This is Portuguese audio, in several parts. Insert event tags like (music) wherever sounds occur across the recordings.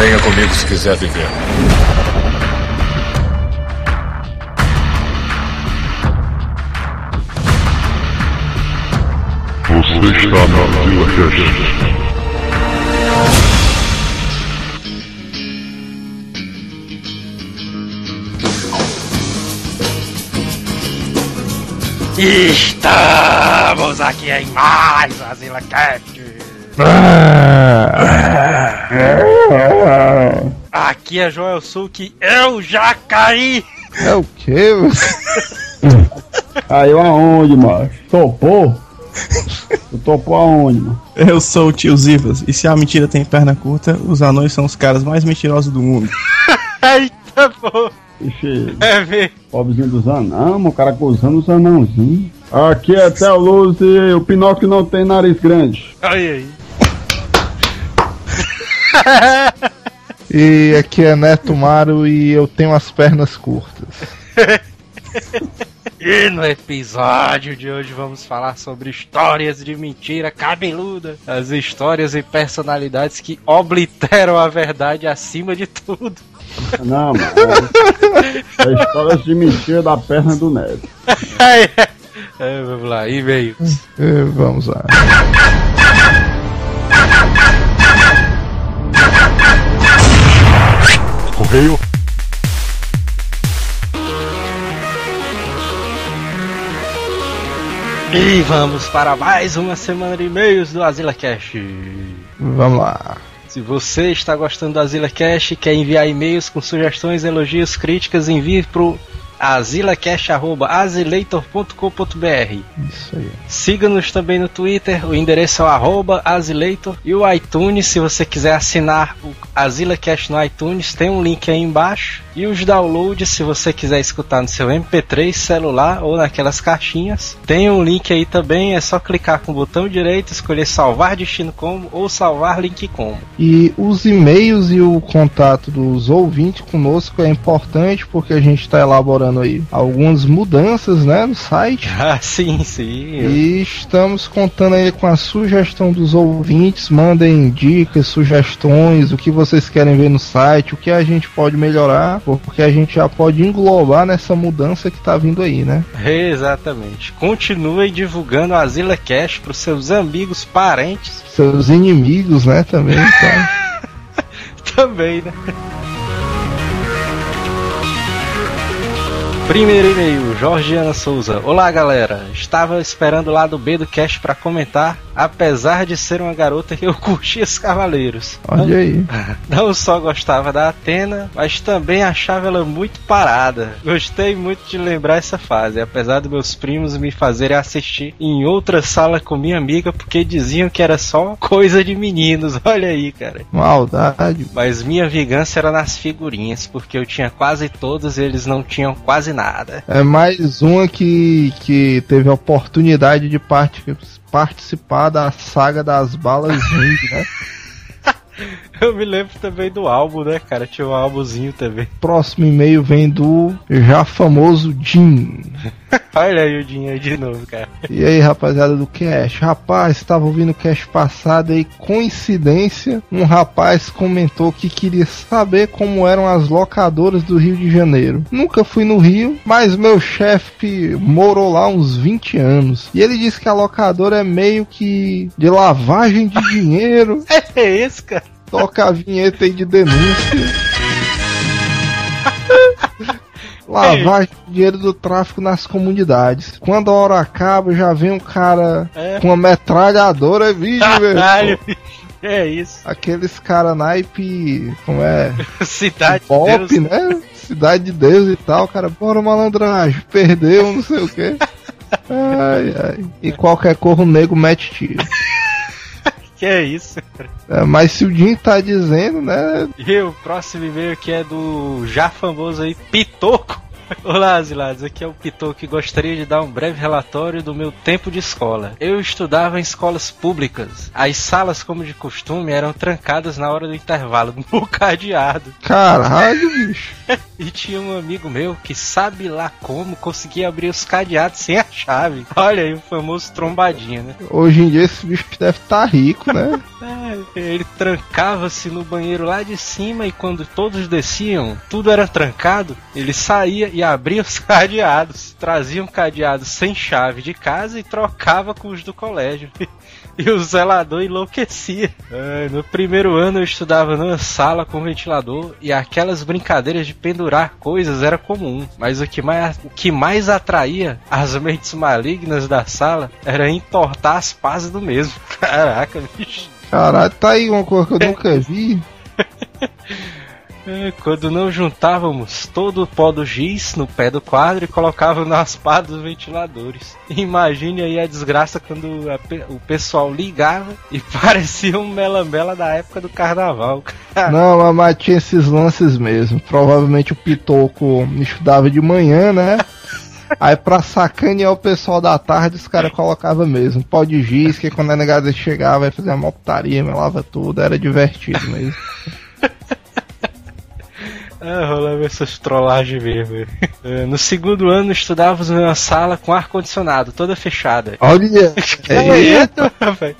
Venha comigo se quiser viver. Você está na Vila Cast. Estamos aqui em mais uma Zila Cat. Aqui é Joel Suki, eu já caí. É o quê? Caiu aonde, macho? Topou? Tu topou aonde, mano? Eu sou o tio Zivas, e se a mentira tem perna curta, os anões são os caras mais mentirosos do mundo. (laughs) Eita, pô. Ixi, É ver. pobrezinho dos anão, mano, o cara gozando os anãozinhos. Aqui é Theo Luz e o Pinóquio não tem nariz grande. Olha aí. (laughs) E aqui é Neto Maro e eu tenho as pernas curtas. (laughs) E no episódio de hoje vamos falar sobre histórias de mentira cabeluda. As histórias e personalidades que obliteram a verdade acima de tudo. Não, mano. É, é histórias de mentira da perna do Neto. (laughs) É, vamos lá, e-mails. É, vamos lá. Correio. E vamos para mais uma semana de e-mails do Azila Cash. Vamos lá. Se você está gostando do Azila Cash e quer enviar e-mails com sugestões, elogios, críticas, envie pro azilacash.azileitor.com.br Isso aí. Siga-nos também no Twitter, o endereço é o arroba Azileitor e o iTunes, se você quiser assinar o AzilaCast no iTunes, tem um link aí embaixo. E os downloads, se você quiser escutar no seu MP3 celular ou naquelas caixinhas, tem um link aí também, é só clicar com o botão direito, escolher salvar destino como ou salvar link como. E os e-mails e o contato dos ouvintes conosco é importante porque a gente está elaborando aí algumas mudanças né, no site. (laughs) Ah, sim, sim. E estamos contando aí com a sugestão dos ouvintes. Mandem dicas, sugestões, o que vocês querem ver no site, o que a gente pode melhorar, porque a gente já pode englobar nessa mudança que tá vindo aí, né? Exatamente. Continue divulgando a Zila Cash para os seus amigos, parentes Seus inimigos, né, também. Tá? (laughs) também, né? Primeiro e-mail, Georgiana Souza. Olá, galera. Estava esperando o lado B do cast para comentar, apesar de ser uma garota que eu (laughs) curtia os cavaleiros. Olha aí. (laughs) Não só gostava da Atena, mas também achava ela muito parada. Gostei muito de lembrar essa fase, apesar dos meus primos me fazerem assistir em outra sala com minha amiga porque diziam que era só coisa de meninos. (laughs) Olha aí, cara. Maldade. Mas minha vingança era nas figurinhas, porque eu tinha quase todas e eles não tinham quase nada. É mais uma que, que teve a oportunidade de part- participar da saga das balas Ring, né? (laughs) (laughs) Eu me lembro também do álbum, né, cara? Tinha um álbumzinho também. Próximo e-mail vem do já famoso Jim. (laughs) Olha aí o dinheiro de novo, cara. E aí, rapaziada do Cash? Rapaz, estava ouvindo o Cash passado e, coincidência, um rapaz comentou que queria saber como eram as locadoras do Rio de Janeiro. Nunca fui no Rio, mas meu chefe morou lá uns 20 anos. E ele disse que a locadora é meio que de lavagem de (laughs) dinheiro. É esse, cara. Toca a vinheta aí de denúncia. Lavagem de dinheiro do tráfico nas comunidades. Quando a hora acaba, já vem um cara É. com uma metralhadora, vídeo, Caralho, velho. É isso. Aqueles cara naipe, como é? (laughs) Cidade de Pop, Deus. né? Cidade de Deus e tal, cara. Bora malandragem, perdeu, não sei o que. (laughs) Ai, ai. E qualquer corro nego mete tiro. Que é isso. É, mas se o Jim tá dizendo, né? E o próximo e-mail aqui é do já famoso aí, Pitoco. Olá, asilados. Aqui é o Pitou que gostaria de dar um breve relatório do meu tempo de escola. Eu estudava em escolas públicas. As salas, como de costume, eram trancadas na hora do intervalo, (laughs) no cadeado. Caralho, bicho. (laughs) E tinha um amigo meu que sabe lá como conseguia abrir os cadeados sem a chave. Olha aí o famoso trombadinha, né? Hoje em dia esse bicho deve estar rico, né? (laughs) É, ele trancava-se no banheiro lá de cima e quando todos desciam, tudo era trancado, ele saía e abria os (laughs) cadeados. Trazia um cadeado sem chave de casa e trocava com os do colégio. (laughs) E o zelador enlouquecia. É, no primeiro ano eu estudava numa sala com ventilador e aquelas brincadeiras de pendurar coisas era comum. Mas o que mais, o que mais atraía as mentes malignas da sala era entortar as pazes do mesmo. (laughs) Caraca, bicho. Caralho, tá aí uma coisa que eu nunca vi. É, Quando não juntávamos todo o pó do giz no pé do quadro e colocávamos nas pás dos ventiladores. Imagine aí a desgraça quando a pe- o pessoal ligava e (laughs) parecia um melamela da época do carnaval. Não, mas- tinha esses lances mesmo. Provavelmente o Pitoco estudava de manhã, né? (laughs) Aí pra sacanear o pessoal da tarde, os caras colocavam mesmo. Pó de giz, que quando a negada chegava, ia fazer uma putaria, melava tudo, era divertido mesmo. (laughs) Ah, rolava essas trollagens mesmo. É, No segundo ano estudávamos numa sala com ar-condicionado, toda fechada. Olha! (laughs) Eita, velho.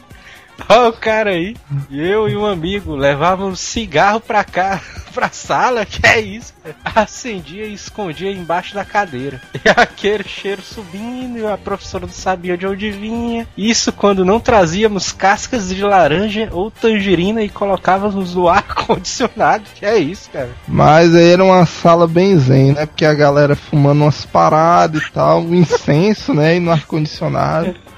Olha o cara aí. Eu e um amigo levávamos cigarro pra cá, (laughs) pra sala, que é isso? Acendia e escondia embaixo da cadeira. E aquele cheiro subindo, e a professora não sabia de onde vinha. Isso quando não trazíamos cascas de laranja ou tangerina e colocávamos no (laughs) ar condicionado. Que é isso, cara? Mas aí era uma sala bem zen, né? Porque a galera fumando umas paradas e tal, um incenso, né? E no ar-condicionado. É.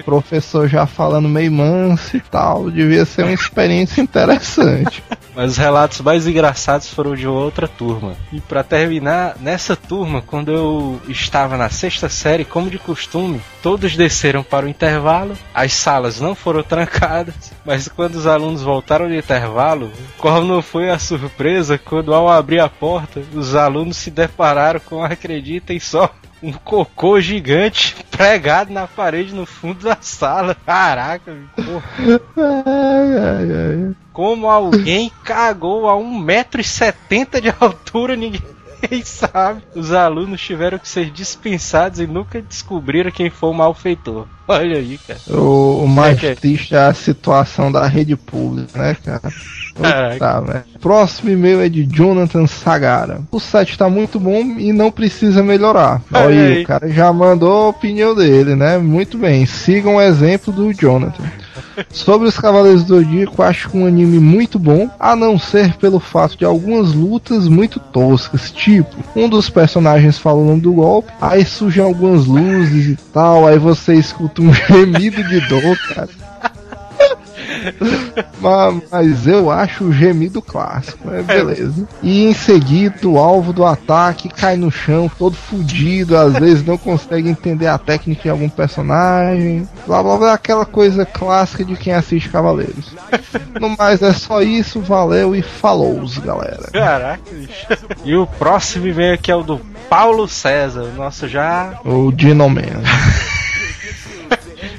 O (laughs) professor já falando meio manso e tal. Devia ser uma experiência interessante. (laughs) Mas os relatos mais engraçados foram de outra turma. E pra terminar, nessa turma, quando eu estava na sexta série, como de costume, todos desceram para o intervalo, as salas não foram trancadas, mas quando os alunos voltaram do intervalo, qual não foi a surpresa quando ao abrir a porta, os alunos se depararam com, acreditem só, um cocô gigante (laughs) pregado na parede no fundo da sala. Caraca, porra. Ai, ai, ai. Como alguém cagou a 1,70m de altura, ninguém (laughs) sabe. Os alunos tiveram que ser dispensados e nunca descobriram quem foi o malfeitor. Olha aí, cara. O, o mais É triste é a situação da rede pública, né, cara? Caraca. Tá, velho. Próximo e-mail é de Jonathan Sagara. O site tá muito bom e não precisa melhorar. Olha Olha aí. o cara já mandou a opinião dele, né? Muito bem. Sigam o exemplo do Jonathan. (laughs) Sobre os Cavaleiros do Zodíaco, acho que um anime muito bom, a não ser pelo fato de algumas lutas muito toscas, tipo, um dos personagens fala o nome do golpe, aí surgem algumas luzes e tal, aí você escuta um gemido de dor, cara. mas, mas eu acho o gemido clássico, mas beleza. E em seguida, o alvo do ataque cai no chão, todo fudido, às vezes não consegue entender a técnica de algum personagem. Blá blá blá, aquela coisa clássica de quem assiste Cavaleiros. No mais, é só isso, valeu e falou, galera. Caraca, bicho. E o próximo e-mail aqui é o do Paulo César, o nosso já O Dino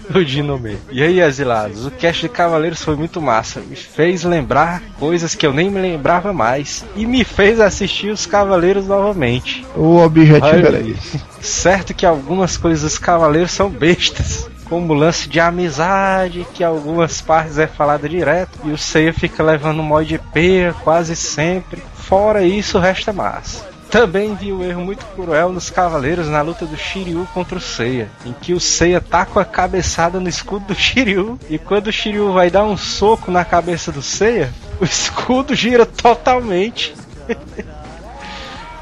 Man. o Dino Man. E aí, asilados, o cast de Cavaleiros foi muito massa. Me fez lembrar coisas que eu nem me lembrava mais. E me fez assistir os Cavaleiros novamente. O objetivo Olha era isso. Certo que algumas coisas dos cavaleiros são bestas, como lance de amizade, que algumas partes é falado direto, e o Seiya fica levando mod de peia quase sempre. Fora isso, o resto é massa. Também vi o erro muito cruel nos cavaleiros na luta do Shiryu contra o Seiya, em que o Seiya tá com a cabeçada no escudo do Shiryu, e quando o Shiryu vai dar um soco na cabeça do Seiya, o escudo gira totalmente. (laughs)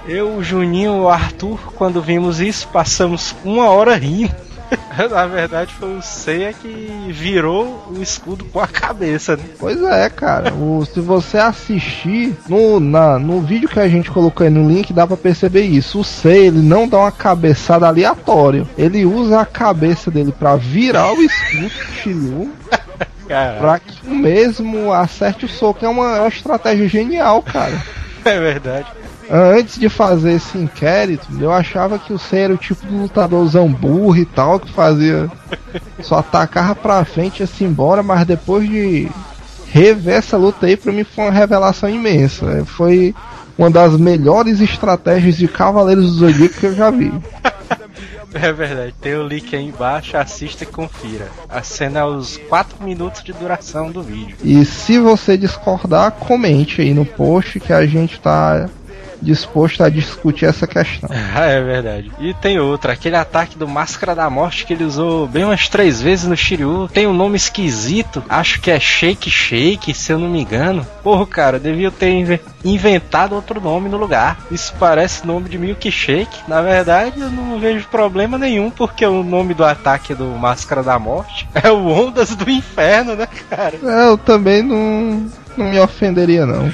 Eu, o Juninho e o Arthur, quando vimos isso, passamos uma hora rindo. (laughs) Na verdade, foi o Seiya que virou o escudo com a cabeça, né? Pois é, cara. O- se você assistir no, na- no vídeo que a gente colocou aí no link, dá pra perceber isso. O Sei, ele não dá uma cabeçada aleatória. Ele usa a cabeça dele pra virar o escudo do Shiryu (laughs) pra que o mesmo acerte o soco. É uma, é uma estratégia genial, cara. (laughs) é verdade. Antes de fazer esse inquérito, eu achava que o Sen era o tipo de lutadorzão burro e tal, que fazia. só atacava pra frente e assim embora, mas depois de rever essa luta aí, pra mim foi uma revelação imensa. Foi uma das melhores estratégias de Cavaleiros do Zodíaco que eu já vi. É verdade, tem o link aí embaixo, assista e confira. A cena é os 4 minutos de duração do vídeo. E se você discordar, comente aí no post que a gente tá disposto a discutir essa questão. (laughs) Ah, é verdade. E tem outra, aquele ataque do Máscara da Morte que ele usou bem umas três vezes no Shiryu. Tem um nome esquisito, acho que é Shake Shake, se eu não me engano. Porra, cara, devia ter inve- inventado outro nome no lugar. Isso parece nome de Milkshake. Na verdade, eu não vejo problema nenhum, porque o nome do ataque do Máscara da Morte (laughs) é o Ondas do Inferno, né, cara? É, Eu também não, não me ofenderia não.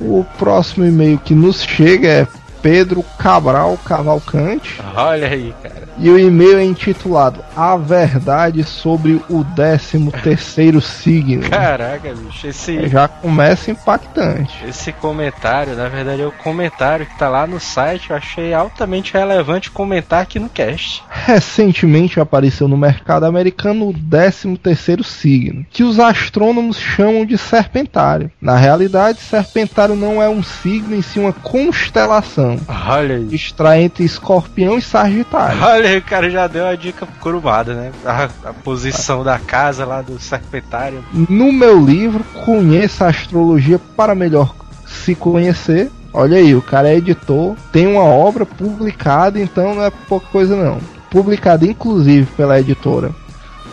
O próximo e-mail que nos chega é Pedro Cabral Cavalcante Olha aí, cara. E o e-mail é intitulado A Verdade sobre o 13 terceiro signo. Caraca, bicho, esse. Já começa impactante. Esse comentário, na verdade, é o comentário que tá lá no site. Eu achei altamente relevante comentar aqui no cast. Recentemente apareceu no mercado americano o 13 terceiro signo, que os astrônomos chamam de Serpentário. Na realidade, Serpentário não é um signo, em si uma constelação. Olha aí. Está entre Escorpião e Sagitário. Olha o cara já deu a dica curumada, né? A, a posição da casa lá do serpentário. No meu livro, Conheça a Astrologia para Melhor Se Conhecer. Olha aí, o cara é editor, tem uma obra publicada, então não é pouca coisa não. Publicada inclusive pela editora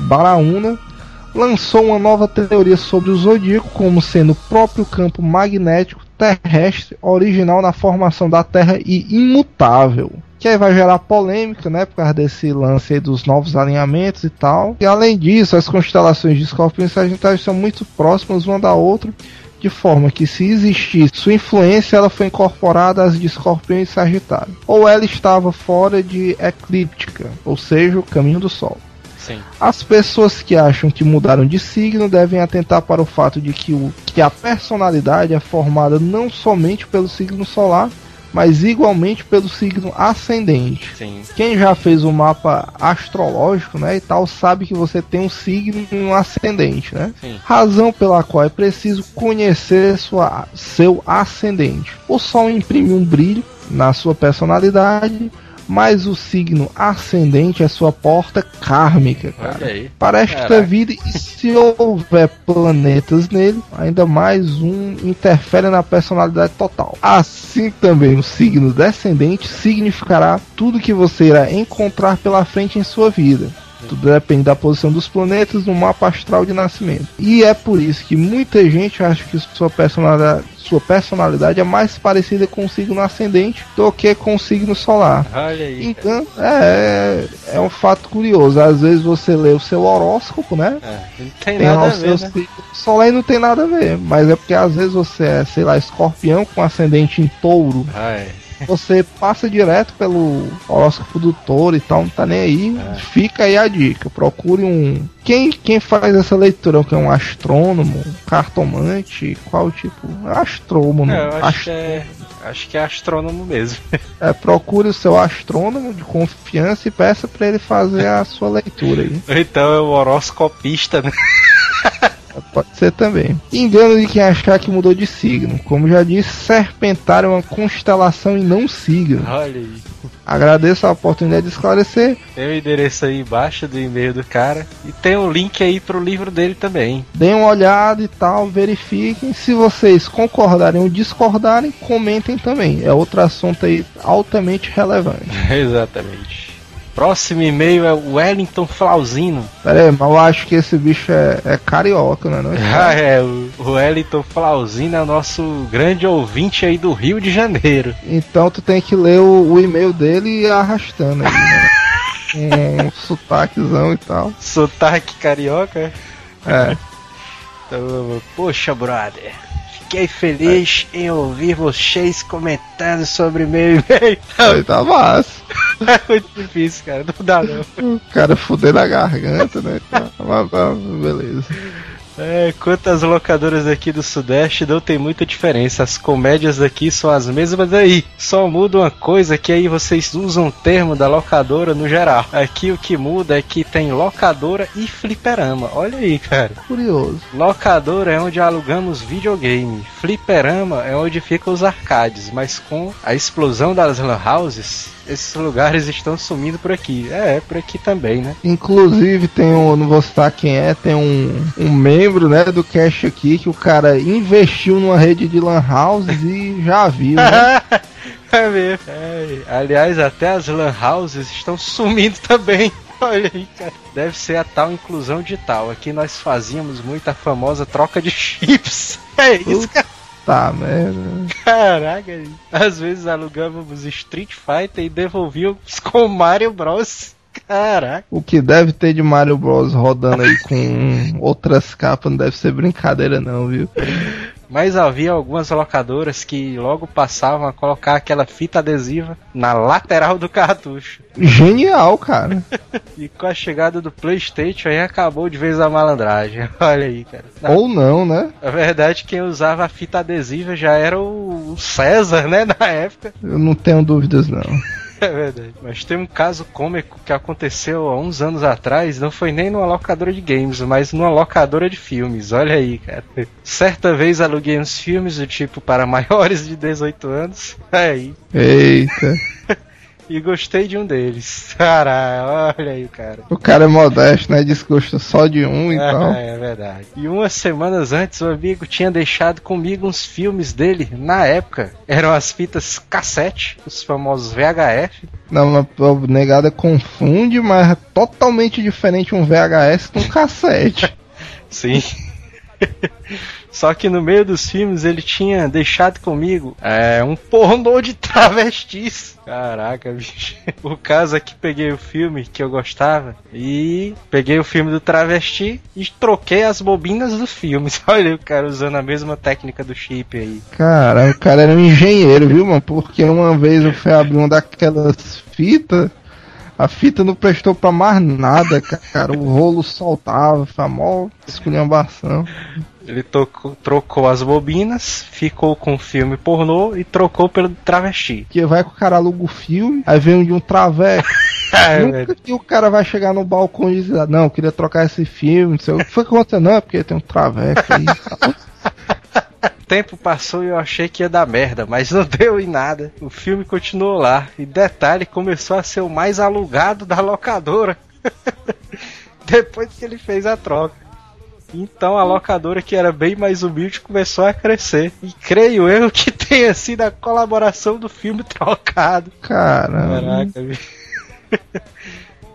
Baraúna, lançou uma nova teoria sobre o zodíaco como sendo o próprio campo magnético terrestre original na formação da Terra e imutável. Que aí vai gerar polêmica, né? Por causa desse lance aí dos novos alinhamentos e tal. E além disso, as constelações de Escorpião e Sagitário são muito próximas uma da outra, de forma que se existisse sua influência, ela foi incorporada às de Escorpião e Sagitário. Ou ela estava fora de eclíptica, ou seja, o caminho do Sol. Sim. As pessoas que acham que mudaram de signo devem atentar para o fato de que, o, que a personalidade é formada não somente pelo signo solar, mas igualmente pelo signo ascendente. Sim. Quem já fez o mapa astrológico, né, e tal, sabe que você tem um signo e um ascendente, né? Sim. Razão pela qual é preciso conhecer sua, seu ascendente. O Sol imprime um brilho na sua personalidade, mas o signo ascendente é sua porta kármica, cara. Para esta Caraca. vida, e se houver planetas nele, ainda mais um interfere na personalidade total. Assim também o signo descendente significará tudo que você irá encontrar pela frente em sua vida. Tudo depende da posição dos planetas no mapa astral de nascimento. E é por isso que muita gente acha que sua personalidade, sua personalidade é mais parecida com o signo ascendente do que com o signo solar. Olha aí. Então, é, é um fato curioso. Às vezes você lê o seu horóscopo, né? É, não tem Tem nada a ver, né? solar e não tem nada a ver. Mas é porque às vezes você é, sei lá, escorpião com ascendente em touro. Ai, Você passa direto pelo horóscopo do touro e tal, não tá nem aí. É. Fica aí a dica. Procure um. Quem, quem faz essa leitura? Que é um astrônomo, cartomante? Qual tipo? Astrônomo. é, eu acho Ast- que é. Acho que é astrônomo mesmo. (laughs) É, procure o seu astrônomo de confiança e peça pra ele fazer a sua leitura aí. então é o horoscopista, né? (laughs) Pode ser também. Engano de quem achar que mudou de signo. Como já disse, Serpentário é uma constelação e não um signo. Olha aí. Agradeço a oportunidade de esclarecer. Tem o endereço aí embaixo do e-mail do cara. E tem o link aí pro livro dele também. Deem uma olhada e tal, verifiquem. Se vocês concordarem ou discordarem, comentem também. É outro assunto aí altamente relevante. (laughs) Exatamente. Próximo e-mail é o Wellington Flauzino. Pera aí, mas eu acho que esse bicho é, é carioca, né? Não? Ah, é, (laughs) o Wellington Flauzino é o nosso grande ouvinte aí do Rio de Janeiro. Então tu tem que ler o, o e-mail dele e ir arrastando aí, né? (laughs) Um sotaquezão e tal. Sotaque carioca. É. Então, poxa, brother. Fiquei feliz em ouvir vocês comentando sobre meu e-mail. Aí (laughs) tá massa. É muito difícil, cara. Não dá não. O cara fudendo a garganta, né? Tá, mas, mas, beleza. É, quantas locadoras aqui do Sudeste não tem muita diferença. As comédias daqui são as mesmas aí. Só muda uma coisa que aí vocês usam o termo da locadora no geral. Aqui o que muda é que tem locadora e fliperama. Olha aí, cara. Curioso. Locadora é onde alugamos videogame. Fliperama é onde ficam os arcades. Mas com a explosão das lan houses, esses lugares estão sumindo por aqui. É, por aqui também, né? Inclusive tem um, não vou citar quem é, tem um, um membro, né, do Cash aqui que o cara investiu numa rede de lan houses e já viu, né? (laughs) É mesmo. É, aliás, até as lan houses estão sumindo também. (laughs) Olha aí, cara. Deve ser a tal inclusão digital. Aqui nós fazíamos muita famosa troca de (laughs) chips. É isso, cara. Tá, merda. Caraca, às vezes alugávamos Street Fighter e devolvíamos com Mario Bros. Caraca. O que deve ter de Mario Bros rodando aí com outras capas não deve ser brincadeira não, viu? Mas havia algumas locadoras que logo passavam a colocar aquela fita adesiva na lateral do cartucho. Genial, cara. (laughs) E com a chegada do PlayStation aí acabou de vez a malandragem. (laughs) Olha aí, cara. Ou não, né? Na verdade, quem usava a fita adesiva já era o o César, né, na época. Eu não tenho dúvidas não. É verdade. Mas tem um caso cômico que aconteceu há uns anos atrás, não foi nem numa locadora de games, mas numa locadora de filmes. Olha aí, cara. Certa vez aluguei uns filmes do tipo para maiores de 18 anos. Aí. Eita. (laughs) E gostei de um deles. (laughs) Caralho, olha aí, cara. O cara é modesto, né? Diz que gostou só de um, então. Ah, é verdade. E umas semanas antes, o amigo tinha deixado comigo uns filmes dele, na época. Eram as fitas cassete, os famosos VHF. Não, mas o negada confunde, mas é totalmente diferente um VHS de um cassete. (laughs) Sim. (laughs) Só que no meio dos filmes ele tinha deixado comigo é, um pornô de (laughs) travestis. Caraca, bicho. (laughs) O caso é que peguei o filme que eu gostava e peguei o filme do travesti e troquei as bobinas dos filmes. (laughs) Olha o cara usando a mesma técnica do chip aí. Cara, o cara era um engenheiro, viu, mano? Porque uma vez eu fui abrir uma daquelas fitas. A fita não prestou pra mais nada, cara. O rolo soltava, mó esculhambação. Ele tocou- trocou as bobinas, ficou com o filme pornô e trocou pelo travesti. Que vai que o cara aluga o filme, aí vem um de um traveco. (laughs) É, Nunca velho. que o cara vai chegar no balcão e dizer, não, eu queria trocar esse filme, não sei o que foi que aconteceu, não, é porque tem um traveco aí. O (laughs) tempo passou e eu achei que ia dar merda, mas não (laughs) deu em nada. O filme continuou lá. E detalhe, começou a ser o mais alugado da locadora. Depois que ele fez a troca. Então a locadora, que era bem mais humilde, começou a crescer. E creio eu que (laughs) tenha sido a colaboração do filme trocado. Caramba. Caraca. (laughs)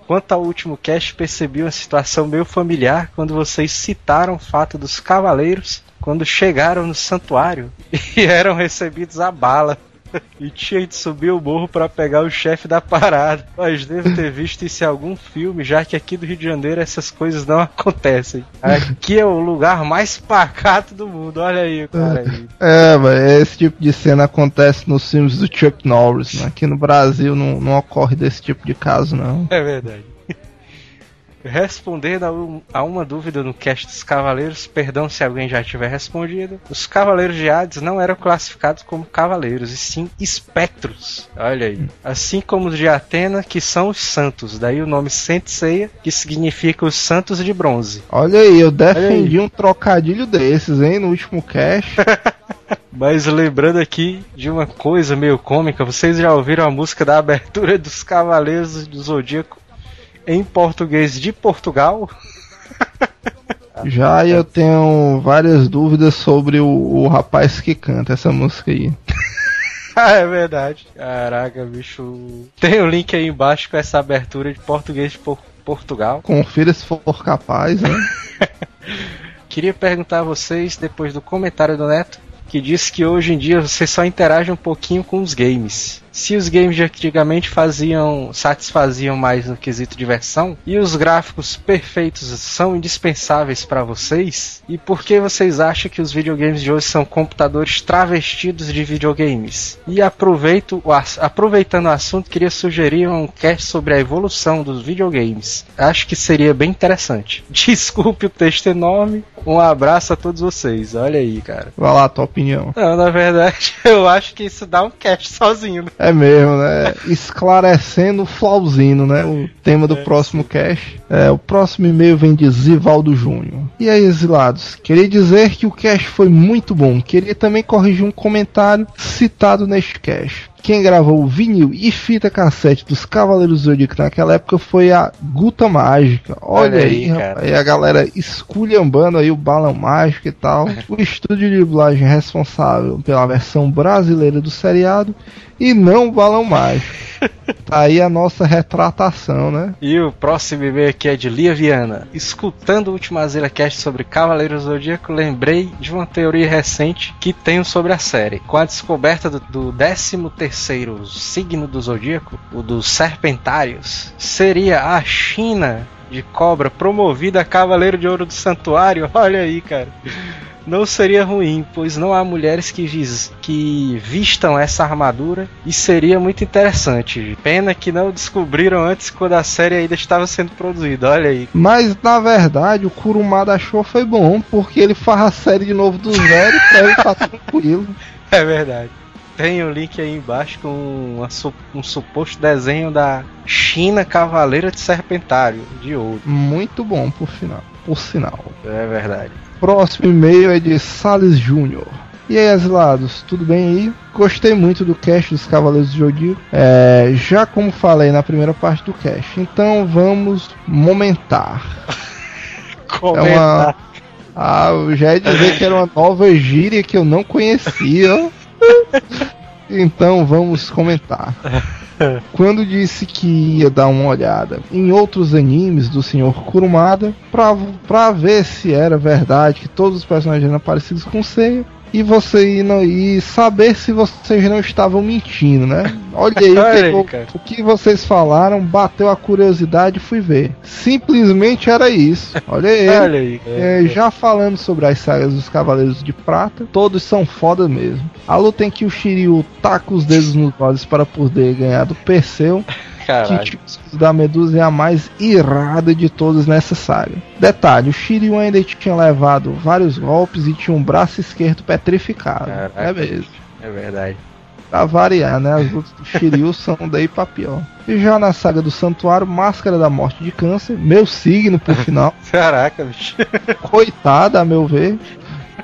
Quanto ao último cast, percebi uma situação meio familiar quando vocês citaram o fato dos cavaleiros quando chegaram no santuário (laughs) e eram recebidos a bala. (laughs) E tinha de subir o morro para pegar o chefe da parada. Mas devo ter visto isso em algum filme, já que aqui do Rio de Janeiro essas coisas não acontecem. Aqui é o lugar mais pacato do mundo. Olha aí, cara aí. É, mas esse tipo de cena acontece nos filmes do Chuck Norris, né? Aqui no Brasil não, não ocorre desse tipo de caso, não. É verdade. Respondendo a, um- uma dúvida no cast dos Cavaleiros, perdão se alguém já tiver respondido, os Cavaleiros de Hades não eram classificados como cavaleiros, e sim espectros. Olha aí. Assim como os de Atena, que são os santos. Daí o nome Sentseia, que significa os santos de bronze. Olha aí, eu defendi um trocadilho desses, hein, no último cast. (laughs) Mas lembrando aqui de uma coisa meio cômica, vocês já ouviram a música da abertura dos Cavaleiros do Zodíaco em português de Portugal? Já eu tenho várias dúvidas sobre o, o rapaz que canta essa música aí. (laughs) Ah, é verdade. Caraca, bicho. Tem o link aí embaixo com essa abertura de português de Por- Portugal. Confira se for capaz, né? (laughs) Queria perguntar a vocês, depois do comentário do Neto, que disse que hoje em dia você só interage um pouquinho com os games. Se os games de antigamente faziam satisfaziam mais no quesito diversão e os gráficos perfeitos são indispensáveis para vocês e por que vocês acham que os videogames de hoje são computadores travestidos de videogames? E aproveito, aproveitando o assunto, queria sugerir um cast sobre a evolução dos videogames. Acho que seria bem interessante. (laughs) Desculpe o texto enorme. Um abraço a todos vocês. Olha aí, cara. Vai lá, tua opinião. Não, na verdade, (laughs) eu acho que isso dá um cast sozinho. né? É mesmo, né? Esclarecendo o Flauzino, né? O tema do próximo cast. É, o próximo e-mail vem de Zivaldo Júnior. E aí, exilados? Queria dizer que o cast foi muito bom. Queria também corrigir um comentário citado neste cast. Quem gravou o vinil e fita cassete dos Cavaleiros do Zodíaco naquela época foi a Guta Mágica. Olha, Olha aí, aí, cara. a galera esculhambando aí o Balão Mágico e tal. (laughs) o estúdio de dublagem responsável pela versão brasileira do seriado e não Balão Mágico. (laughs) Tá aí a nossa retratação, né? E o próximo e-mail aqui é de Lia Viana. Escutando o último Cast sobre Cavaleiros do Zodíaco, lembrei de uma teoria recente que tenho sobre a série. Com a descoberta do, do 13º signo do Zodíaco, o dos Serpentários, seria a China de cobra promovida a Cavaleiro de Ouro do Santuário? Olha aí, cara. Não seria ruim, pois não há mulheres que, vis- que vistam essa armadura e seria muito interessante. Pena que não descobriram antes quando a série ainda estava sendo produzida. Olha aí. Mas na verdade o Kurumada achou foi bom, porque ele faz a série de novo do zero pra ele tá tranquilo. (laughs) É verdade. Tem o link aí embaixo com uma um suposto desenho da China Cavaleira de Serpentário de ouro. Muito bom por final. Por sinal. É verdade. Próximo e-mail é de Salles Júnior. E aí, asilados, tudo bem aí? Gostei muito do cast dos Cavaleiros do Zodíaco, é, já como falei na primeira parte do cast. Então vamos momentar. (laughs) Comentar. Ah, eu já ia dizer que era uma nova gíria que eu não conhecia. (laughs) Então vamos comentar. (laughs) (laughs) Quando disse que ia dar uma olhada em outros animes do Sr. Kurumada pra, pra ver se era verdade que todos os personagens eram parecidos com Seiya e você ir no- e saber se vocês não estavam mentindo, né? Olha aí, o, Olha que, aí, o- o que vocês falaram, bateu a curiosidade e fui ver. Simplesmente era isso. Olha aí. Olha aí. É, já falando sobre as sagas dos Cavaleiros de Prata, todos são foda mesmo. A luta em que o Shiryu taca os dedos nos olhos para poder ganhar do Perseu, Caralho. tipo da Medusa é a mais irada de todas nessa saga. Detalhe, o Shiryu ainda tinha levado vários golpes e tinha um braço esquerdo petrificado. Caraca. É mesmo. É verdade. Pra variar, né? As lutas do Shiryu (laughs) são daí pra pior. E já na saga do Santuário, Máscara da Morte de Câncer, meu signo por (laughs) final. Caraca, bicho. coitada, a meu ver,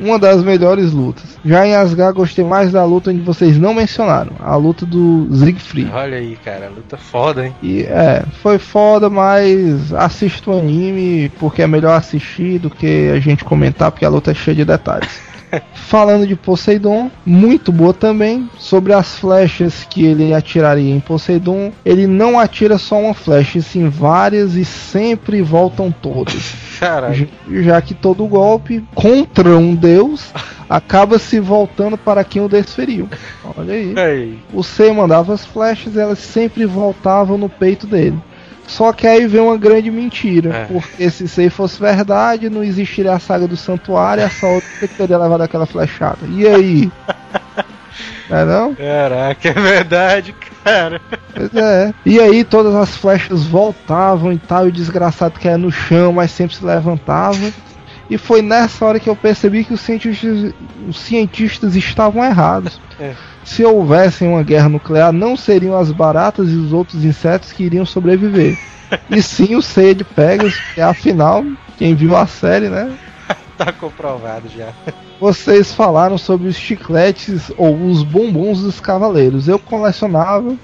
uma das melhores lutas. Já em Asgard gostei mais da luta onde vocês não mencionaram, a luta do Siegfried. Olha aí, cara. Luta foda, hein? E é, foi foda, mas assisto o anime porque é melhor assistir do que a gente comentar, porque a luta é cheia de detalhes. (laughs) Falando de Poseidon, muito boa também. Sobre as flechas que ele atiraria em Poseidon, ele não atira só uma flecha, e sim várias e sempre voltam todas. (laughs) Caralho. Já- que todo golpe contra um deus acaba se voltando para quem o desferiu. Olha aí. Aí. O C mandava as flechas e elas sempre voltavam no peito dele. Só que aí vem uma grande mentira, É. porque se isso aí fosse verdade, não existiria a saga do santuário e a Saori teria levado aquela flechada. E aí? (laughs) Não é não? Caraca, é verdade, cara. Pois é. E aí todas as flechas voltavam e tal, e o desgraçado caía no chão, mas sempre se levantava. E foi nessa hora que eu percebi que os cientistas, os cientistas estavam errados. É. Se houvesse uma guerra nuclear, não seriam as baratas e os outros insetos que iriam sobreviver. E sim o Ceia de Pegasus, que afinal, quem viu a série, né? (laughs) Tá comprovado já. Vocês falaram sobre os chicletes ou os bombons dos cavaleiros. Eu colecionava,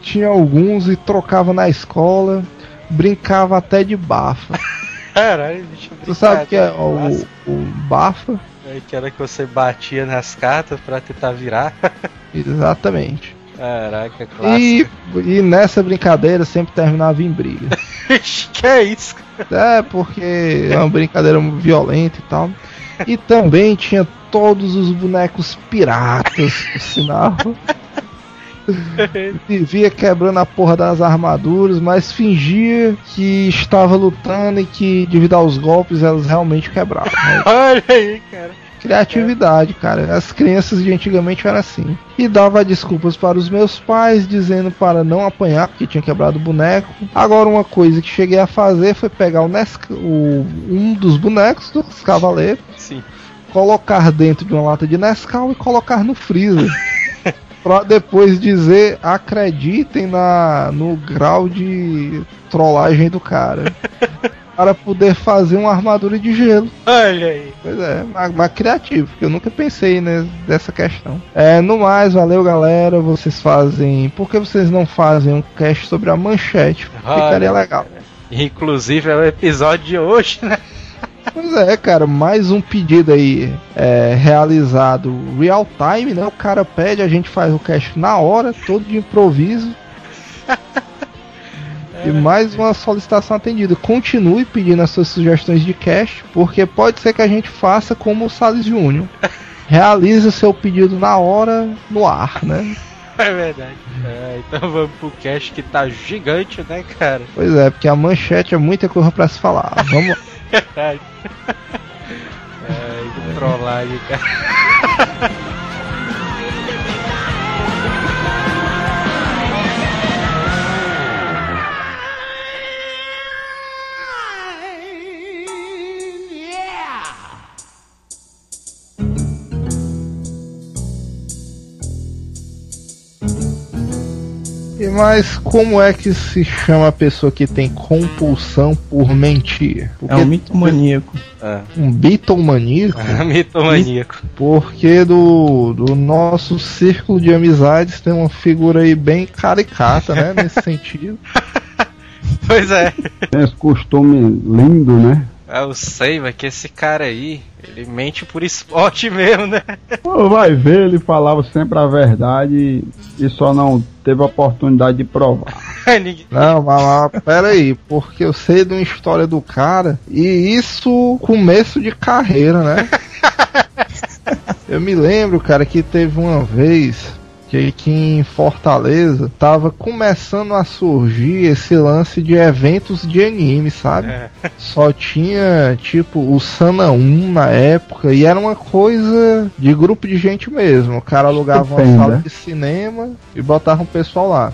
tinha alguns e trocava na escola, brincava até de bafa. (laughs) Caralho, bicho. Tu sabe o que é brincadeira o, o bafa? É que era que você batia nas cartas pra tentar virar. (laughs) Exatamente. Caraca, E, clássico. e nessa brincadeira sempre terminava em briga. (laughs) Que é isso? É, porque é uma brincadeira violenta e tal. E também tinha todos os bonecos piratas, por sinal. (laughs) Vivia quebrando a porra das armaduras, mas fingia que estava lutando e que devido aos golpes elas realmente quebravam. Olha aí, cara. Criatividade, cara. As crianças de antigamente eram assim. E dava desculpas para os meus pais, dizendo para não apanhar, porque tinha quebrado o boneco. Agora, uma coisa que cheguei a fazer foi pegar o, Nesca, o um dos bonecos dos cavaleiros, Sim. colocar dentro de uma lata de Nescau e colocar no freezer. (laughs) pra depois dizer, acreditem na, no grau de trollagem do cara. (laughs) Para poder fazer uma armadura de gelo. Olha aí. Pois é, mas, mas criativo, porque eu nunca pensei né, nessa questão. É, no mais, valeu galera, vocês fazem. Por que vocês não fazem um cast sobre a manchete? Ficaria Olha. legal. Inclusive é o episódio de hoje, né? Pois é, cara, mais um pedido aí é, realizado real time, né? O cara pede, a gente faz o cast na hora, todo de improviso. (laughs) E mais uma solicitação atendida. Continue pedindo as suas sugestões de cast, porque pode ser que a gente faça como o Salles Júnior. (laughs) Realize o seu pedido na hora, no ar, né? É verdade. É, então vamos pro cast que tá gigante, né, cara? Pois é, porque a manchete é muita coisa pra se falar. Vamos. (laughs) Verdade. É, trollagem, cara. (laughs) E mas como é que se chama a pessoa que tem compulsão por mentir? É Porque um mitomaníaco. um bitomaníaco? Mitomaníaco. Porque do, do nosso círculo de amizades tem uma figura aí bem caricata, né? Nesse (laughs) sentido. Pois é. Tem esse costume lindo, né? Eu sei, mas que esse cara aí, ele mente por esporte (laughs) mesmo, né? Pô, vai ver, ele falava sempre a verdade e só não teve a oportunidade de provar. (laughs) Não, mas, mas pera aí, porque eu sei de uma história do cara e isso começo de carreira, né? (laughs) Eu me lembro, cara, que teve uma vez que aqui em Fortaleza tava começando a surgir esse lance de eventos de anime, sabe? É. Só tinha, tipo, o Sana 1 na época e era uma coisa de grupo de gente mesmo. O cara alugava uma sala de cinema e botava um pessoal lá.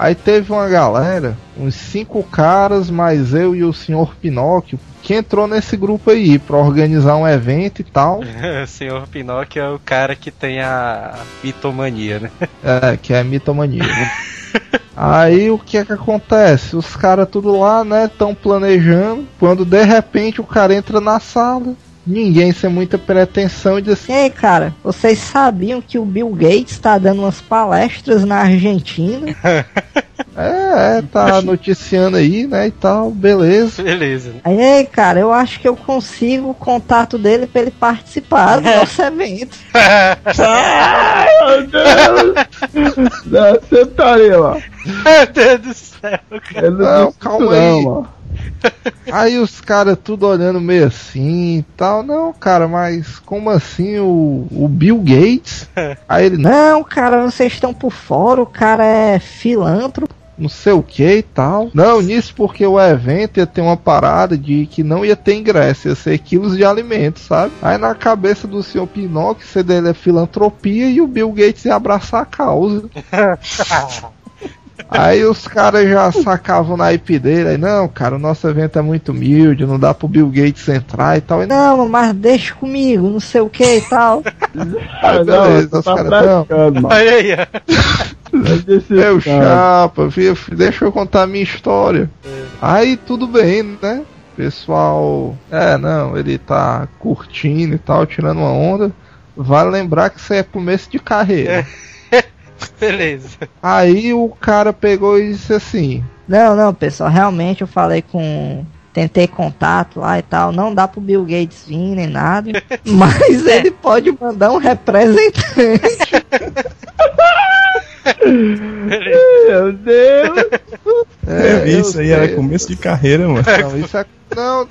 Aí teve uma galera, uns cinco caras, mais eu e o senhor Pinóquio, que entrou nesse grupo aí pra organizar um evento e tal. (laughs) O senhor Pinóquio é o cara que tem a mitomania, né? É, que é mitomania. Aí o que é que acontece? Os caras tudo lá, né, tão planejando, quando de repente o cara entra na sala, ninguém sem muita pretensão e diz assim, Ei, cara, vocês sabiam que o Bill Gates tá dando umas palestras na Argentina? (laughs) é, é, tá noticiando aí, né, e tal, beleza. Beleza. Aí, ei, cara, eu acho que eu consigo o contato dele pra ele participar do (laughs) nosso evento. (laughs) Meu Deus! Você estaria lá. Meu Deus do céu, cara. Ele Não, disse calma não, aí. mano. (laughs) Aí os caras tudo olhando meio assim e tal, não, cara, mas como assim o, o Bill Gates? (laughs) Aí ele, não, cara, vocês estão por fora, o cara é filântropo. não sei o que e tal. Não, nisso porque o evento ia ter uma parada de que não ia ter ingresso, ia ser quilos de alimentos, sabe? Aí na cabeça do senhor Pinóquio, você dele é filantropia e o Bill Gates ia abraçar a causa. (laughs) Aí os caras já sacavam na IP dele, aí, não, cara, o nosso evento é muito humilde, não dá pro Bill Gates entrar e tal. E, Não, mas deixa comigo, não sei o que e tal. (laughs) Ah, não, beleza, você os tá caras, não. aí, ó. Eu chapa, filho, deixa eu contar a minha história. Aí tudo bem, né? Pessoal, é, não, ele tá curtindo e tal, tirando uma onda. Vale lembrar que isso aí é começo de carreira. (laughs) Beleza. Aí o cara pegou e disse assim: Não, não, pessoal, realmente eu falei com. Tentei contato lá e tal. Não dá pro Bill Gates vir nem nada. (laughs) Mas ele pode mandar um representante. (laughs) Meu Deus! É, É, isso aí era sei. começo de carreira, mano. Não, isso é Não,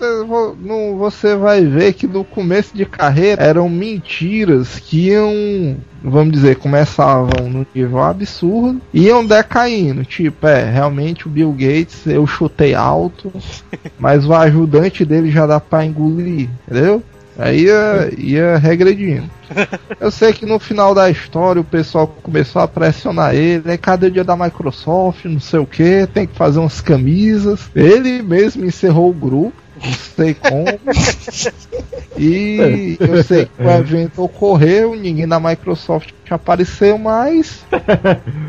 não, você vai ver que no começo de carreira eram mentiras que iam, vamos dizer, começavam no nível absurdo e iam decaindo. Tipo, é, realmente o Bill Gates eu chutei alto, (laughs) mas o ajudante dele já dá pra engolir, entendeu? Aí ia, ia regredindo. (laughs) Eu sei que no final da história o pessoal começou a pressionar ele, aí cadê o dia da Microsoft, não sei o que, tem que fazer umas camisas. Ele mesmo encerrou o grupo, não sei como. E eu sei que o evento ocorreu, ninguém da Microsoft apareceu mais.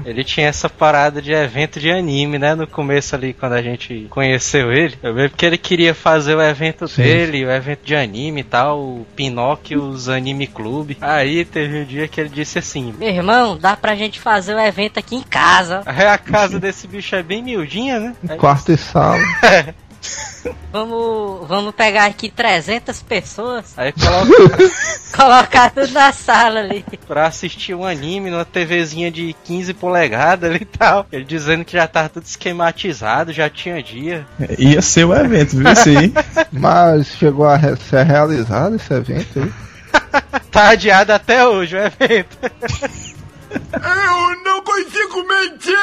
Ele tinha essa parada de evento de anime, né? No começo ali, quando a gente conheceu ele. Eu lembro que ele queria fazer o evento Sim. dele, o evento de anime e tal, o Pinóquios Anime Clube. Aí teve um dia que ele disse assim: Meu irmão, dá pra gente fazer o evento aqui em casa. Aí a casa desse bicho é bem miudinha, né? Aí- Quarto e sala. (laughs) Vamos, vamos pegar aqui 300 pessoas, Aí coloca (laughs) colocar tudo na sala ali. pra assistir um anime numa TVzinha de 15 polegadas ali e tal. Ele dizendo que já tava tudo esquematizado, já tinha dia. Ia ser o evento, viu? Sim. (laughs) Mas chegou a re- ser realizado esse evento aí. (laughs) Tá adiado até hoje o evento. Eu não consigo mentir!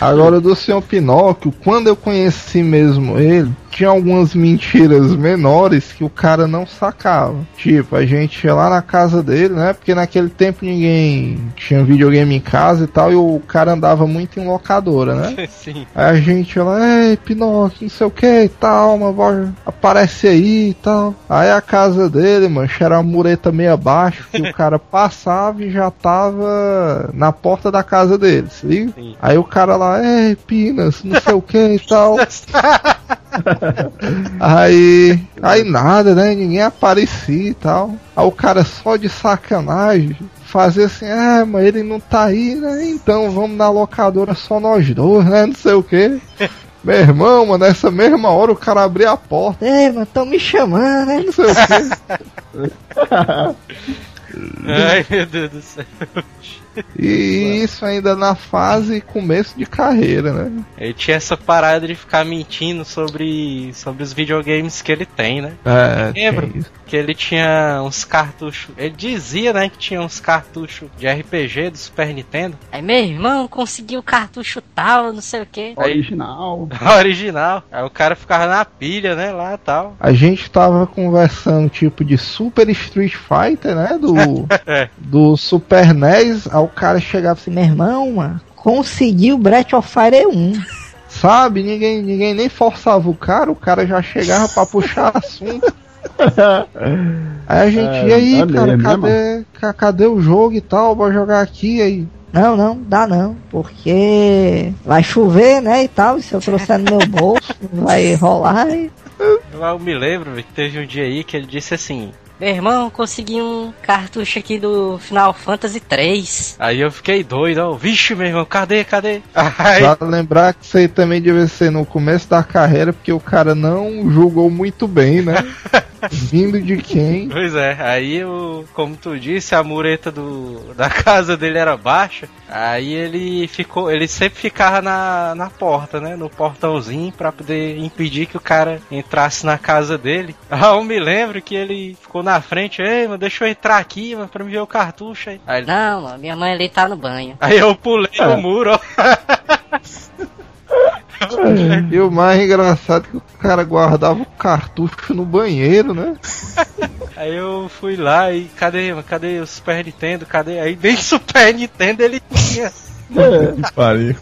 Agora do senhor Pinóquio, quando eu conheci mesmo ele, tinha algumas mentiras menores que o cara não sacava. Tipo, a gente ia lá na casa dele, né? Porque naquele tempo ninguém tinha videogame em casa e tal, e o cara andava muito em locadora, né? (laughs) Sim. Aí a gente ia lá, ei, Pinóquio, não sei o que e tal, uma voz aparece aí e tal. Aí a casa dele, mano, era uma mureta meio abaixo, que o (laughs) cara passava e já tava na porta da casa dele, se liga? Sim. Aí o cara lá, ei, Pinas, não sei o que e tal. (laughs) (laughs) Aí, aí nada, né? Ninguém aparecia e tal. Aí o cara só de sacanagem fazia assim, é, mas ele não tá aí, né? Então vamos na locadora só nós dois, né? Não sei o que. (laughs) Meu irmão, mano, nessa mesma hora o cara abria a porta, Ei, mano, tão me chamando, né? não sei o que. (laughs) Ai, meu Deus do céu. E isso ainda na fase começo de carreira, né? Ele tinha essa parada de ficar mentindo sobre, sobre os videogames que ele tem, né? É, Lembro. Que ele tinha uns cartuchos. Ele dizia, né, que tinha uns cartuchos de RPG do Super Nintendo. Aí, meu irmão, conseguiu o cartucho tal, não sei o que. Original. (laughs) Original. Aí o cara ficava na pilha, né, lá e tal. A gente tava conversando tipo de Super Street Fighter, né? Do, (laughs) do Super NES. Aí o cara chegava assim, Meu irmão, mano, conseguiu o Breath of Fire 1. sabe? Ninguém, ninguém nem forçava o cara, o cara já chegava pra puxar (laughs) assunto. Aí a gente, É, e aí, cara, né, cadê, ca- cadê o jogo e tal? Bora jogar aqui aí. Não, não, dá não, porque vai chover, né, e tal, e se eu trouxer no meu bolso, vai rolar e... Eu me lembro que teve um dia aí que ele disse assim. Meu irmão, consegui um cartucho aqui do Final Fantasy 3. Aí eu fiquei doido, ó. Vixe, meu irmão, cadê, cadê? Aí, Pra lembrar que isso aí também deve ser no começo da carreira, porque o cara não julgou muito bem, né? (laughs) Vindo de quem? Pois é, aí o, como tu disse, a mureta do, da casa dele era baixa. Aí ele ficou, ele sempre ficava na, na porta, né? No portãozinho pra poder impedir que o cara entrasse na casa dele. (laughs) Ah, eu me lembro que ele ficou na frente, ei, mano, deixa eu entrar aqui, mano, pra me ver o cartucho aí. Aí, ele- Não, mano, minha mãe ali tá no banho. aí eu pulei o muro, ó. E o mais engraçado é que o cara guardava o cartucho no banheiro, né? Aí eu fui lá e cadê, mano, cadê o Super Nintendo? Cadê? Aí nem (laughs) Super Nintendo ele tinha. Que pariu.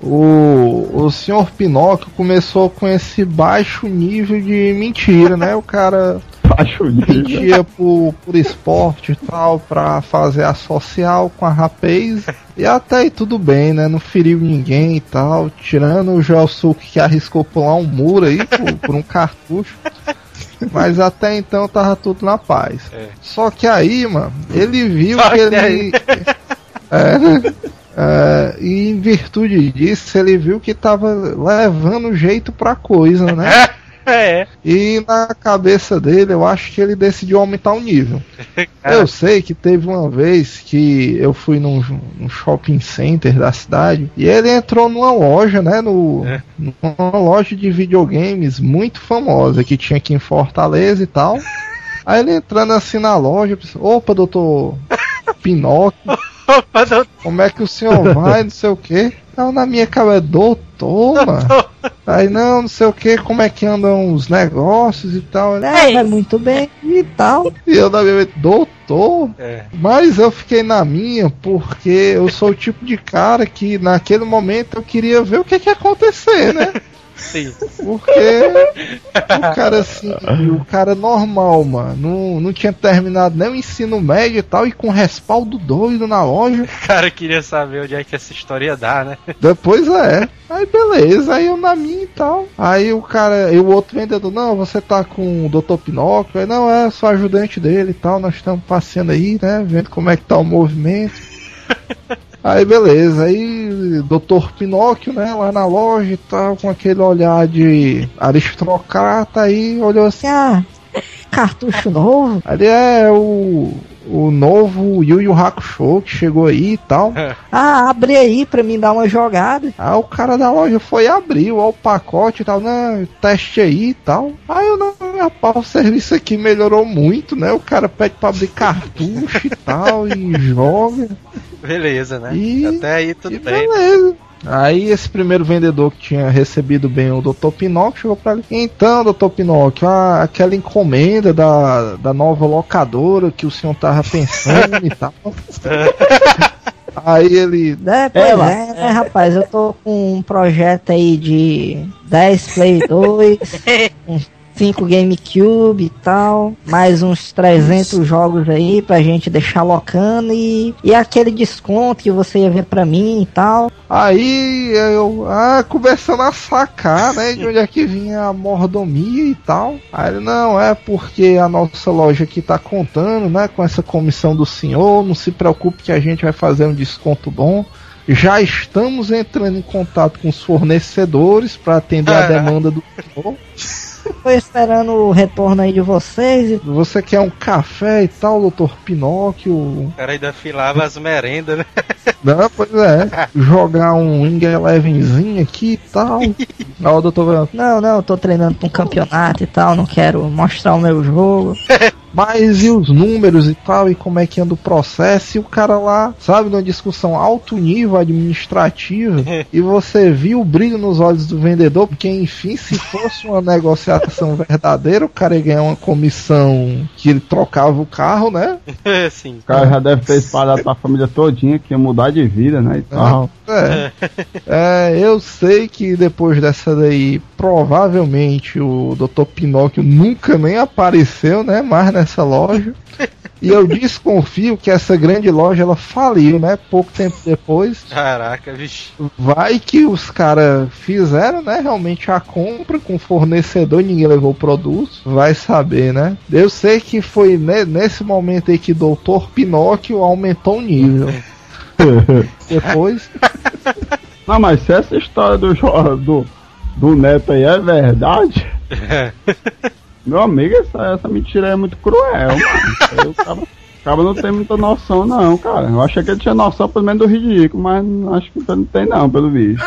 O, o senhor Pinóquio começou com esse baixo nível de mentira, né? O cara Isso. mentia por, por esporte e tal, pra fazer a social com a rapaz. E até aí tudo bem, né? Não feriu ninguém e tal. Tirando o Josuke que arriscou pular um muro aí por, por um cartucho. Mas até então tava tudo na paz. É. Só que aí, mano, ele viu Só que que ele. (laughs) É, é, e em virtude disso, ele viu que tava levando jeito pra coisa, né? (laughs) É. E na cabeça dele, eu acho que ele decidiu aumentar o nível. (laughs) Eu sei que teve uma vez que eu fui num, num shopping center da cidade e ele entrou numa loja, né? No, É. Numa loja de videogames muito famosa que tinha aqui em Fortaleza e tal. (laughs) Aí ele entrando assim na loja, opa, doutor (laughs) Pinóquio, Opa, doutor. como é que o senhor vai, não sei o que. Não, na minha cabeça, doutor, mano. Aí não, não sei o que, como é que andam os negócios e tal. É, vai muito bem e tal. E eu na minha mente, doutor? É. Mas eu fiquei na minha porque eu sou o tipo de cara que naquele momento eu queria ver o que, que ia acontecer, né? (laughs) Sim. Porque o cara assim, o cara normal, mano, não, não tinha terminado nem o ensino médio e tal, e com respaldo doido na loja. O cara queria saber onde é que essa história ia dar, né? Depois é. Aí beleza, aí eu na minha e tal. Aí o cara, e o outro vendedor, não, você tá com o Dr. Pinóquio. Aí não, é, sou ajudante dele e tal, nós estamos passeando aí, né? Vendo como é que tá o movimento. (laughs) Aí beleza, aí Dr. Pinóquio, né, lá na loja e tal, com aquele olhar de aristocrata, aí olhou assim, Ah, cartucho novo? ali é o, o novo Yu Yu Hakusho que chegou aí e tal. Ah, abre aí pra mim dar uma jogada. Aí o cara da loja foi abrir ó, o pacote e tal, não, teste aí e tal. Aí eu não, rapaz, o serviço aqui melhorou muito, né? O cara pede pra abrir cartucho e tal, e joga. Beleza, né? E- Até aí tudo e bem. beleza. Aí esse primeiro vendedor que tinha recebido bem o Dr. Pinóquio chegou pra ele. Então, Dr. Pinóquio, a- aquela encomenda da, da nova locadora que o senhor tava pensando e tal. (laughs) Aí ele. É, pois Ela. é, né, rapaz? Eu tô com um projeto aí de 10 Play 2, uns (laughs) 5 GameCube e tal, mais uns 300 jogos aí pra gente deixar locando e, e aquele desconto que você ia ver pra mim e tal. Aí eu, ah, começando a sacar, né, de onde é que vinha a mordomia e tal. Aí ele, não, é porque a nossa loja aqui tá contando, né, com essa comissão do senhor, não se preocupe que a gente vai fazer um desconto bom. Já estamos entrando em contato com os fornecedores para atender a demanda do senhor. (laughs) Tô esperando o retorno aí de vocês e Você quer um café e tal, doutor Pinóquio? O cara ainda filava as merendas, né? (laughs) Não, pois é. Jogar um Wing Elevenzinho aqui e tal. (laughs) Aí o doutor Não, não, eu tô treinando pra um campeonato e tal, não quero mostrar o meu jogo. (laughs) Mas e os números e tal, e como é que anda o processo? E o cara lá, sabe, numa discussão alto nível administrativa, (laughs) e você viu o brilho nos olhos do vendedor, porque enfim, se fosse uma negociação (laughs) verdadeira, o cara ia ganhar uma comissão que ele trocava o carro, né? (laughs) Sim. O cara já deve ter espalhado pra família todinha que ia mudar de vida, né? E tal. É. É, eu sei que depois dessa daí, provavelmente o Dr. Pinóquio nunca nem apareceu, né, mais nessa loja. E eu desconfio que essa grande loja ela faliu, né? Pouco tempo depois. Caraca, vixe. Vai que os caras fizeram, né? Realmente a compra com o fornecedor e ninguém levou o produto. Vai saber, né? Eu sei que foi ne- nesse momento aí que o Dr. Pinóquio aumentou o nível. (laughs) Depois. (laughs) Não, mas se essa história do, do, do neto aí é verdade, (laughs) meu amigo, essa, essa mentira é muito cruel, mano. Isso aí O cara, o cara não tem muita noção, não, cara. Eu achei que ele tinha noção pelo menos do ridículo, mas acho que não tem, não, pelo visto.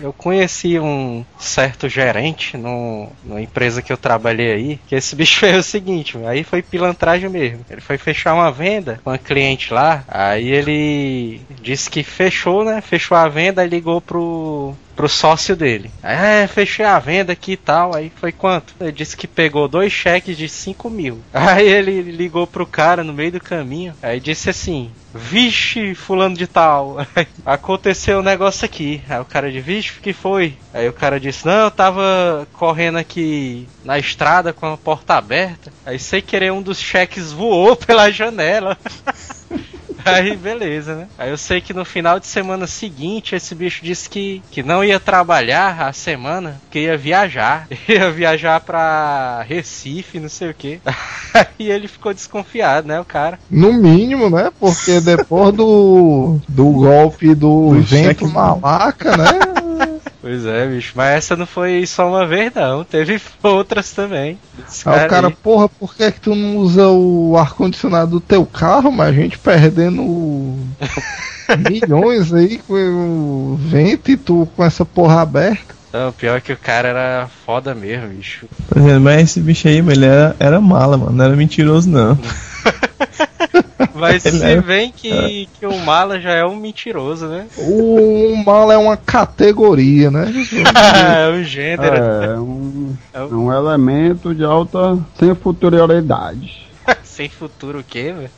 Eu conheci um certo gerente no, numa empresa que eu trabalhei aí, que esse bicho (laughs) fez o seguinte, aí foi pilantragem mesmo. Ele foi fechar uma venda com uma cliente lá, aí ele disse que fechou, né? Fechou a venda e ligou pro, pro sócio dele. Aí, é, fechei a venda aqui e tal, aí foi quanto? Ele disse que pegou dois cheques de 5 mil. (laughs) Aí ele ligou pro cara no meio do caminho, aí disse assim, Vixe, fulano de tal, (laughs) aconteceu um negócio aqui. Aí o cara disse, vixe, o que foi? Aí o cara disse, não, eu tava correndo aqui na estrada com a porta aberta. Aí sem querer um dos cheques voou (laughs) pela janela. (laughs) (laughs) Aí beleza, né? Aí eu sei que no final de semana seguinte esse bicho disse que, que não ia trabalhar a semana, que ia viajar. (laughs) Ia viajar pra Recife, não sei o que. (laughs) Aí ele ficou desconfiado, né, o cara. No mínimo, né? Porque depois do, do golpe do Do vento cheque- malaca, né? Pois é, bicho. Mas essa não foi só uma vez, não. Teve outras também. Aí o cara, aí. porra, por que, que tu não usa o ar-condicionado do teu carro, mas a gente perdendo (laughs) milhões aí com o vento e tu com essa porra aberta. Não, pior que o cara era foda mesmo, bicho. Exemplo, mas esse bicho aí, ele era, era mala, mano. Não era mentiroso, não. (laughs) (laughs) Mas se bem que, que o Mala já é um mentiroso, né? O, o mal é uma categoria, né? (laughs) é um gênero. É um, é um elemento de alta sem futurioridade. (laughs) Sem futuro o quê, velho?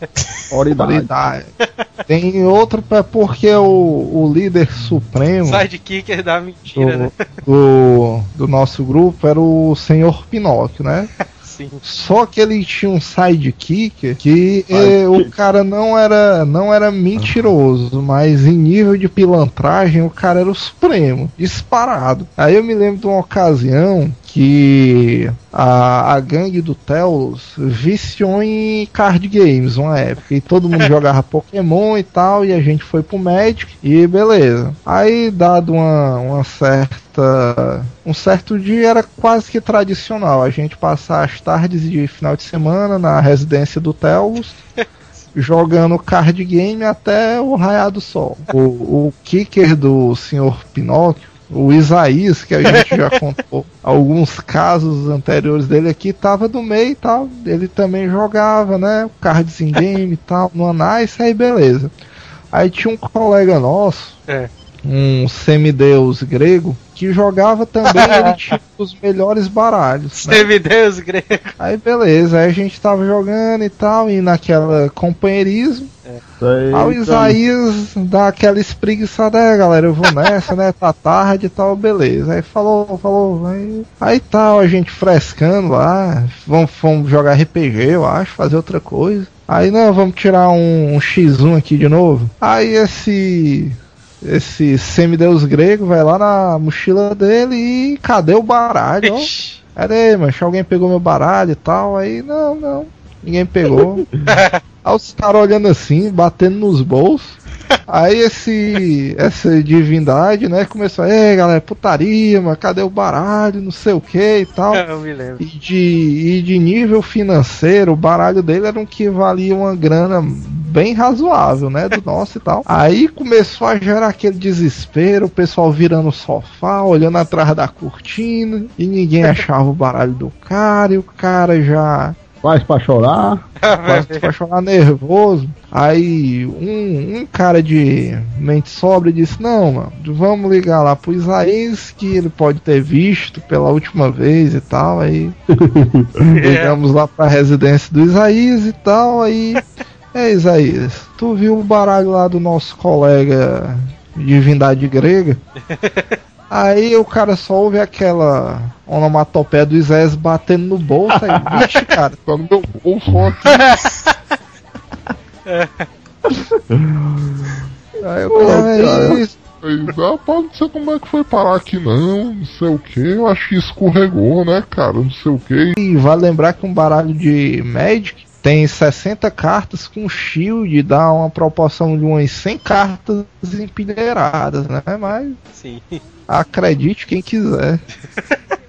Qualidade. Tem outro é porque o, o líder supremo Sidekicker da mentira, né? do, do, do nosso grupo era o senhor Pinóquio, né? Sim. Só que ele tinha um sidekick que eh, o cara não era não era mentiroso, mas em nível de pilantragem o cara era o supremo, disparado. Aí eu me lembro de uma ocasião que a, a gangue do Telos viciou em card games uma época e todo mundo (laughs) jogava Pokémon e tal e a gente foi pro Magic e beleza. Aí dado uma, uma certa um certo dia era quase que tradicional a gente passar as tardes de final de semana na residência do Telos (laughs) jogando card game até o raiar do sol. O, o kicker do senhor Pinóquio, o Isaías, que a gente já contou (laughs) alguns casos anteriores dele aqui, tava do meio e tal. Ele também jogava, né? Cards in game e tal, no Anais, aí beleza. Aí tinha um colega nosso, É. um semideus grego, que jogava também, ele (laughs) tinha os melhores baralhos. né? Semideus grego. Aí beleza, aí a gente tava jogando e tal, e naquela companheirismo. Isso aí, Aí o Isaías dá aquela espreguiçada, é galera, eu vou nessa, né? Tá tarde e tal, beleza. Aí falou, falou, aí, aí tal, a gente frescando lá, vamos, vamos jogar RPG, eu acho, fazer outra coisa. Aí não, vamos tirar um, um X1 aqui de novo. Aí esse. Esse semideus grego vai lá na mochila dele e cadê o baralho? ó? Pera aí, mas alguém pegou meu baralho e tal. Aí, não, não. Ninguém pegou. (laughs) aí os caras olhando assim, batendo nos bolsos. Aí esse. Essa divindade, né, começou, ei galera, putaria, mas cadê o baralho? Não sei o que e tal. Eu me lembro. E de, e de nível financeiro, o baralho dele era um que valia uma grana bem razoável, né? Do nosso e tal. Aí começou a gerar aquele desespero, o pessoal virando o sofá, olhando atrás da cortina, e ninguém (laughs) achava o baralho do cara, e o cara já Faz pra chorar. quase pra chorar nervoso. Aí um, um cara de mente sobra disse: Não, mano, vamos ligar lá pro Isaías que ele pode ter visto pela última vez e tal. Aí (laughs) ligamos lá pra residência do Isaías e tal. Aí, (laughs) é Isaías, tu viu o baralho lá do nosso colega divindade grega? (laughs) Aí o cara só ouve aquela onomatopeia do Isaías batendo no bolso. Aí, (laughs) vixe, cara. Tá no meu bolso ó, aqui. Aí o cara, é isso. Aí, ah, pá, não sei como é que foi parar aqui não, não sei o que, eu acho que escorregou, né, cara, não sei o que. E vale lembrar que um baralho de Magic tem 60 cartas com shield, dá uma proporção de umas 100 cartas empilhadas, né? Mas Sim. acredite quem quiser.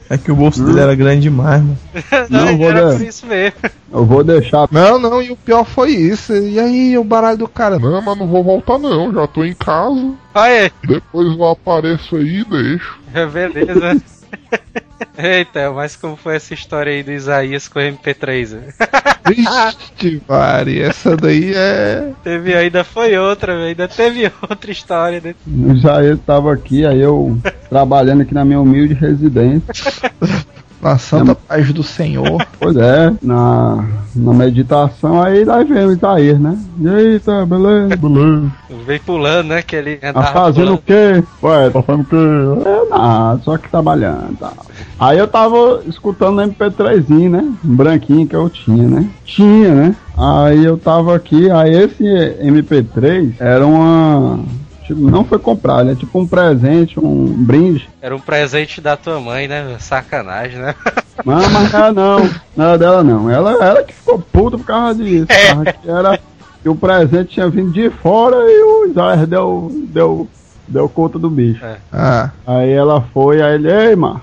É que o bolso dele era grande demais, mano. (laughs) Não, vou era dar. por isso mesmo. Eu vou deixar. Não, não, e o pior foi isso. E aí, o baralho do cara? Não, mas não vou voltar não, já tô em casa, Olha depois eu apareço aí e deixo. aí, (laughs) beleza. (laughs) Eita, mas como foi essa história aí do Isaías com o MP3? né? (laughs) Vixe, Mari, essa daí é. Teve ainda foi outra, ainda teve outra história. Né? O Jair tava aqui, aí eu trabalhando aqui na minha humilde residência. (laughs) Na santa paz do Senhor. (laughs) Pois é, na, na meditação aí nós vemos Isaías, né? Eita, beleza, beleza. Veio pulando, né? Que ele Tá fazendo o quê? Ué, tá fazendo o quê? É nada, só que trabalhando tal. Aí eu tava escutando um MP3zinho, né? Um branquinho que eu tinha, né? Tinha, né? Aí eu tava aqui, aí esse MP3 era uma. Tipo, Não foi comprado, é tipo um presente, um brinde. Era um presente da tua mãe, né? Sacanagem, né? (laughs) Não, mas ela não, não era dela não. Ela, ela que ficou puta por causa disso. Por causa que era que o presente tinha vindo de fora e o Isaías deu, deu deu conta do bicho. Ah, Aí ela foi, aí ele, ei, mano.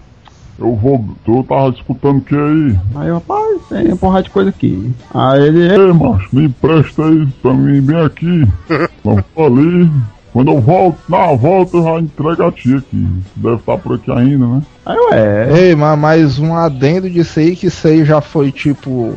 Eu vou. Tu tava escutando o que aí? Aí eu, rapaz, tem uma porrada de coisa aqui. Aí ele, ei, macho, me empresta aí pra mim bem aqui. (laughs) Vamos ali. Quando eu volto, na volta eu já entrego a tia aqui. Deve estar por aqui ainda, né? aí eu, é. ei, mas mais um adendo disso aí, que isso aí já foi tipo.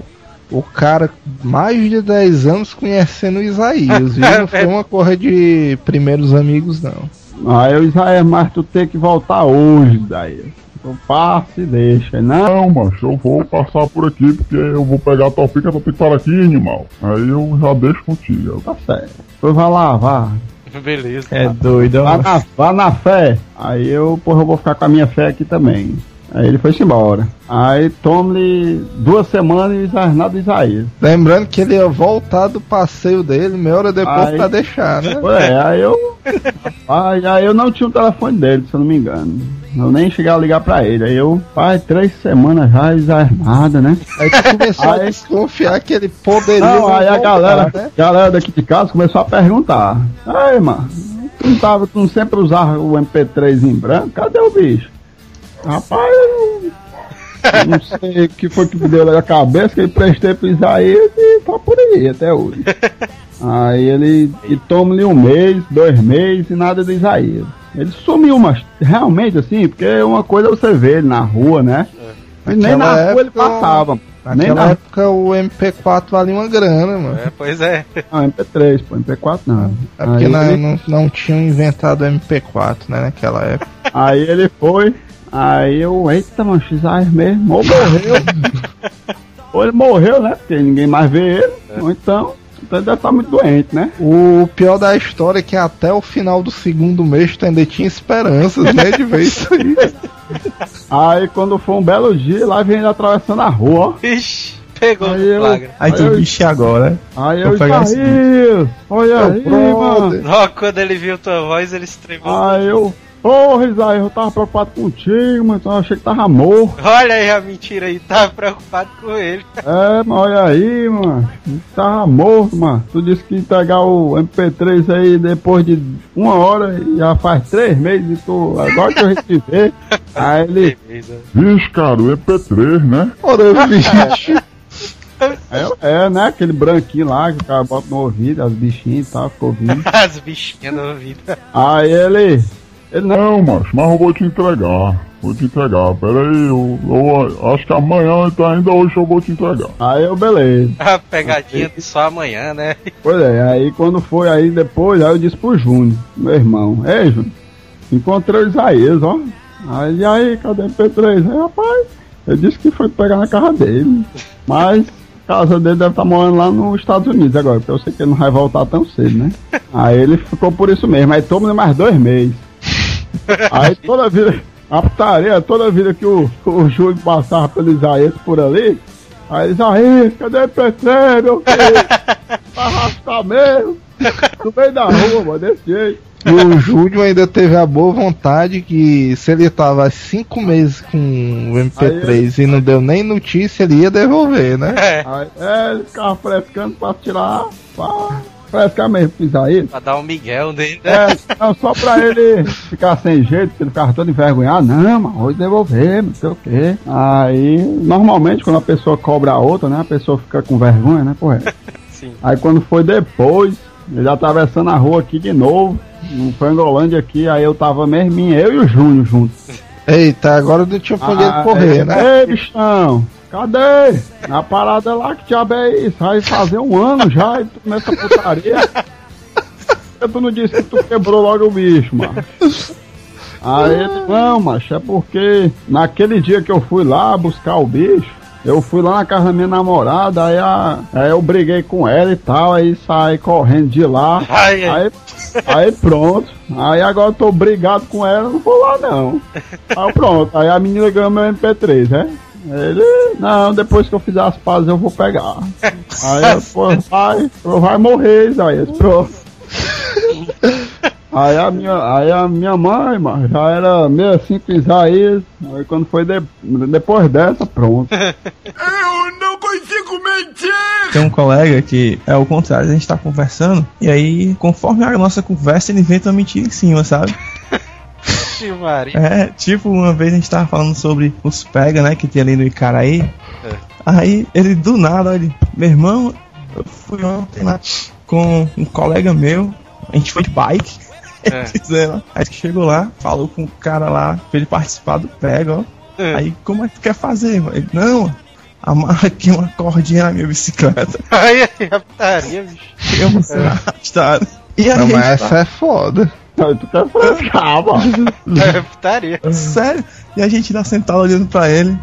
O cara, mais de 10 anos conhecendo o Isaías, viu? Não foi uma corra de primeiros amigos, não. Aí eu, Israel, mas tu tem que voltar hoje, daí. Eu passo e deixa. Não, Não, macho, eu vou passar por aqui porque eu vou pegar a tua pica, tu tem que parar aqui, animal. Aí eu já deixo contigo. Tá certo. Depois vai lá, vá. (laughs) Beleza. É doido, Vá na, vá na fé. Aí eu, porra, eu vou ficar com a minha fé aqui também. Aí ele foi embora. Aí toma-lhe duas semanas e de Isaías. Lembrando que ele ia voltar do passeio dele meia hora depois Aí- pra deixar, né? É, aí eu. Rapaz, aí eu não tinha o telefone dele, se eu não me engano. Eu nem cheguei a ligar pra ele. Aí eu, pai, três semanas já, nada, né? Aí tu começou a Aí- desconfiar que ele poderia. Não, aí a voltar, galera, né? galera daqui de casa começou a perguntar. Aí, mano, tu não, tava, tu não sempre usava o MP3 em branco? Cadê o bicho? Rapaz, eu não, eu não sei o que foi que me deu na cabeça, que eu emprestei pro Isaías e tá por aí até hoje. Aí ele, e toma-lhe um mês, dois meses e nada de Isaías. Ele sumiu, mas realmente assim, porque uma coisa é você vê ele na rua, né? Mas nem na Naquela rua ele época- passava. Nem Naquela na época o MP4 valia uma grana, mano. É, pois é. Não, MP3, pô, MP4 não. É porque ele, não, não tinham inventado o MP4, né, naquela época. aí ele foi, aí eu, eita, mano, Xair mesmo, ou morreu. (laughs) ou ele morreu, né? Porque ninguém mais vê ele. Ou então, então ele deve estar muito doente, né? O pior da história é que até o final do segundo mês tu ainda tinha esperanças, né, de ver isso (laughs) aí. Aí quando foi um belo dia, lá vem ele atravessando a rua, ó. Ixi, pegou Aí eu- flagra. Aí tu Aí eu- vixe agora. Aí eu, pegar Isaías, olha aí, brother. mano. Ó, quando ele viu tua voz, ele estremou. Aí eu, porra, Isaías, eu tava preocupado contigo, mas eu achei que tava morto. Olha aí a mentira aí, tava preocupado com ele. É, mas olha aí, mano. Tava morto, mano. Tu disse que ia entregar o MP3 aí depois de uma hora e já faz três meses e tu. Agora que eu (laughs) recebi. Aí ele. Beleza. Vixe, cara, o EP3, né? Ora, (laughs) bicho. É, é, né? Aquele branquinho lá que o cara bota no ouvido, as bichinhas e tal, ficou ouvindo. (laughs) As bichinhas no ouvido. Aí ele. Ele não. Macho, mas eu vou te entregar. Vou te entregar. Pera aí, eu, eu acho que amanhã, então ainda hoje eu vou te entregar. Aí eu, beleza. (laughs) A pegadinha de só amanhã, né? Pois é, aí quando foi aí depois, aí eu disse pro Júnior, meu irmão, ei Júnior, encontrei o Isaías, ó. Aí, e aí, cadê o P3? Aí, rapaz, ele disse que foi pegar na casa dele. Mas a casa dele deve estar morando lá nos Estados Unidos agora, porque eu sei que ele não vai voltar tão cedo, né? (laughs) Aí ele ficou por isso mesmo, aí toma mais dois meses. Aí toda vida, a putaria, toda vida que o, o Júlio passava pelo Isaías por ali, aí Isaías, cadê o P3, meu filho? Arrastar mesmo. No meio da rua, mano, desse jeito. E o Júlio ainda teve a boa vontade que se ele tava há cinco meses com o MP3 e não deu nem notícia, ele ia devolver, né? É, Aí, é, ele ficava frescando pra tirar, pra frescar mesmo pro Isaías. pra dar um miguel nele. né? É, não, só pra ele ficar sem jeito, que ele ficava todo envergonhado. Não, mas vou devolver, não sei o quê. Aí, normalmente, quando a pessoa cobra a outra, né, a pessoa fica com vergonha, né, porra? (laughs) Sim. Aí quando foi depois, ele atravessando a rua aqui de novo, no Frangolândia aqui, aí eu tava mesmo, eu e o Júnior juntos. Eita, agora não tinha ele Ah, correr, é, né? Ei, bichão, cadê? Na parada lá que diabo é isso? Vai fazer um ano já e tu nessa putaria. Por (laughs) que tu não disse que tu quebrou logo o bicho, mano? Aí ele, não, macho, é porque naquele dia que eu fui lá buscar o bicho, eu fui lá na casa da minha namorada, aí, a, aí eu briguei com ela e tal, aí saí correndo de lá. Ai. Aí, aí pronto. Aí agora eu tô brigado com ela, não vou lá não. Aí pronto. Aí a menina ganhou meu MP3, né? Ele, não, depois que eu fizer as pazes eu vou pegar. Aí eu, pô, vai, vai morrer, Isaías, pronto. Aí a minha, aí a minha mãe, mano, já era 65 Isaías. Aí quando foi de- depois dessa, pronto. Tem um colega que é o contrário, a gente tá conversando, e aí, conforme a nossa conversa, ele inventa uma mentira em cima, sabe? Vixe, Maria. É, tipo, uma vez a gente tava falando sobre os pega, né, que tem ali no Icaraí. É. Aí ele do nada, ele, meu irmão, eu fui ontem lá com um colega meu, a gente foi de bike. (laughs) É. dizendo, Aí que chegou lá, falou com o cara lá pra ele participar do pega, ó. É. Aí, como é que tu quer fazer? mano? Ele, não, amarra aqui uma cordinha na minha bicicleta. (laughs) Aí, aí, a putaria, bicho. Eu vou ser arrastado. E aí, Não, mas tá- essa é foda. Tu frescar, mano. É putaria. Sério? E a gente lá sentado olhando pra ele.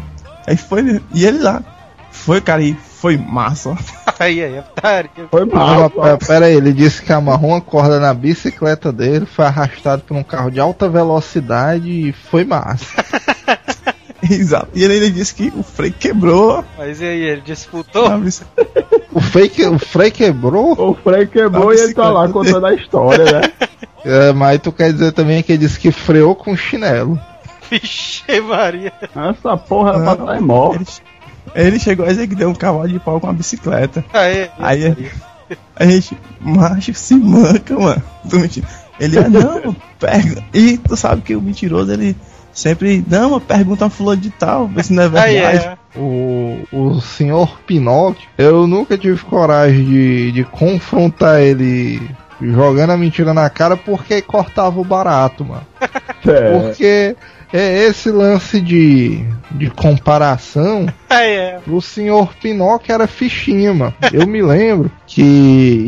Aí foi. E ele lá. Foi, cara, e foi massa. (laughs) Aí, aí, a putaria. Foi Ah, mal. pera, pera aí, ele disse que amarrou uma corda na bicicleta dele, foi arrastado por um carro de alta velocidade e foi massa. (laughs) (laughs) Exato. E ele ainda disse que o freio quebrou Mas e aí, ele disputou? (laughs) O fake, o freio quebrou, O freio quebrou e ele tá lá contando a história, né? (laughs) é, mas tu quer dizer também que ele disse que freou com chinelo. Vixe, Maria. Essa porra era pra Não. estar morto. Ele, ele chegou a dizer que deu um cavalo de pau com a bicicleta. Aí, Aí a gente, macho, se manca, mano. Tô mentindo. Ele, ah, não, pega. E tu sabe que o mentiroso, ele sempre, não, pergunta a fulano de tal, vê se não é aí, verdade. é. O, o senhor Pinóquio, eu nunca tive coragem de, de confrontar ele jogando a mentira na cara porque cortava o barato, mano. (laughs) É. Porque é esse lance de, de comparação Aí, é. O senhor Pinóquio era fichinha, mano. Eu me lembro que,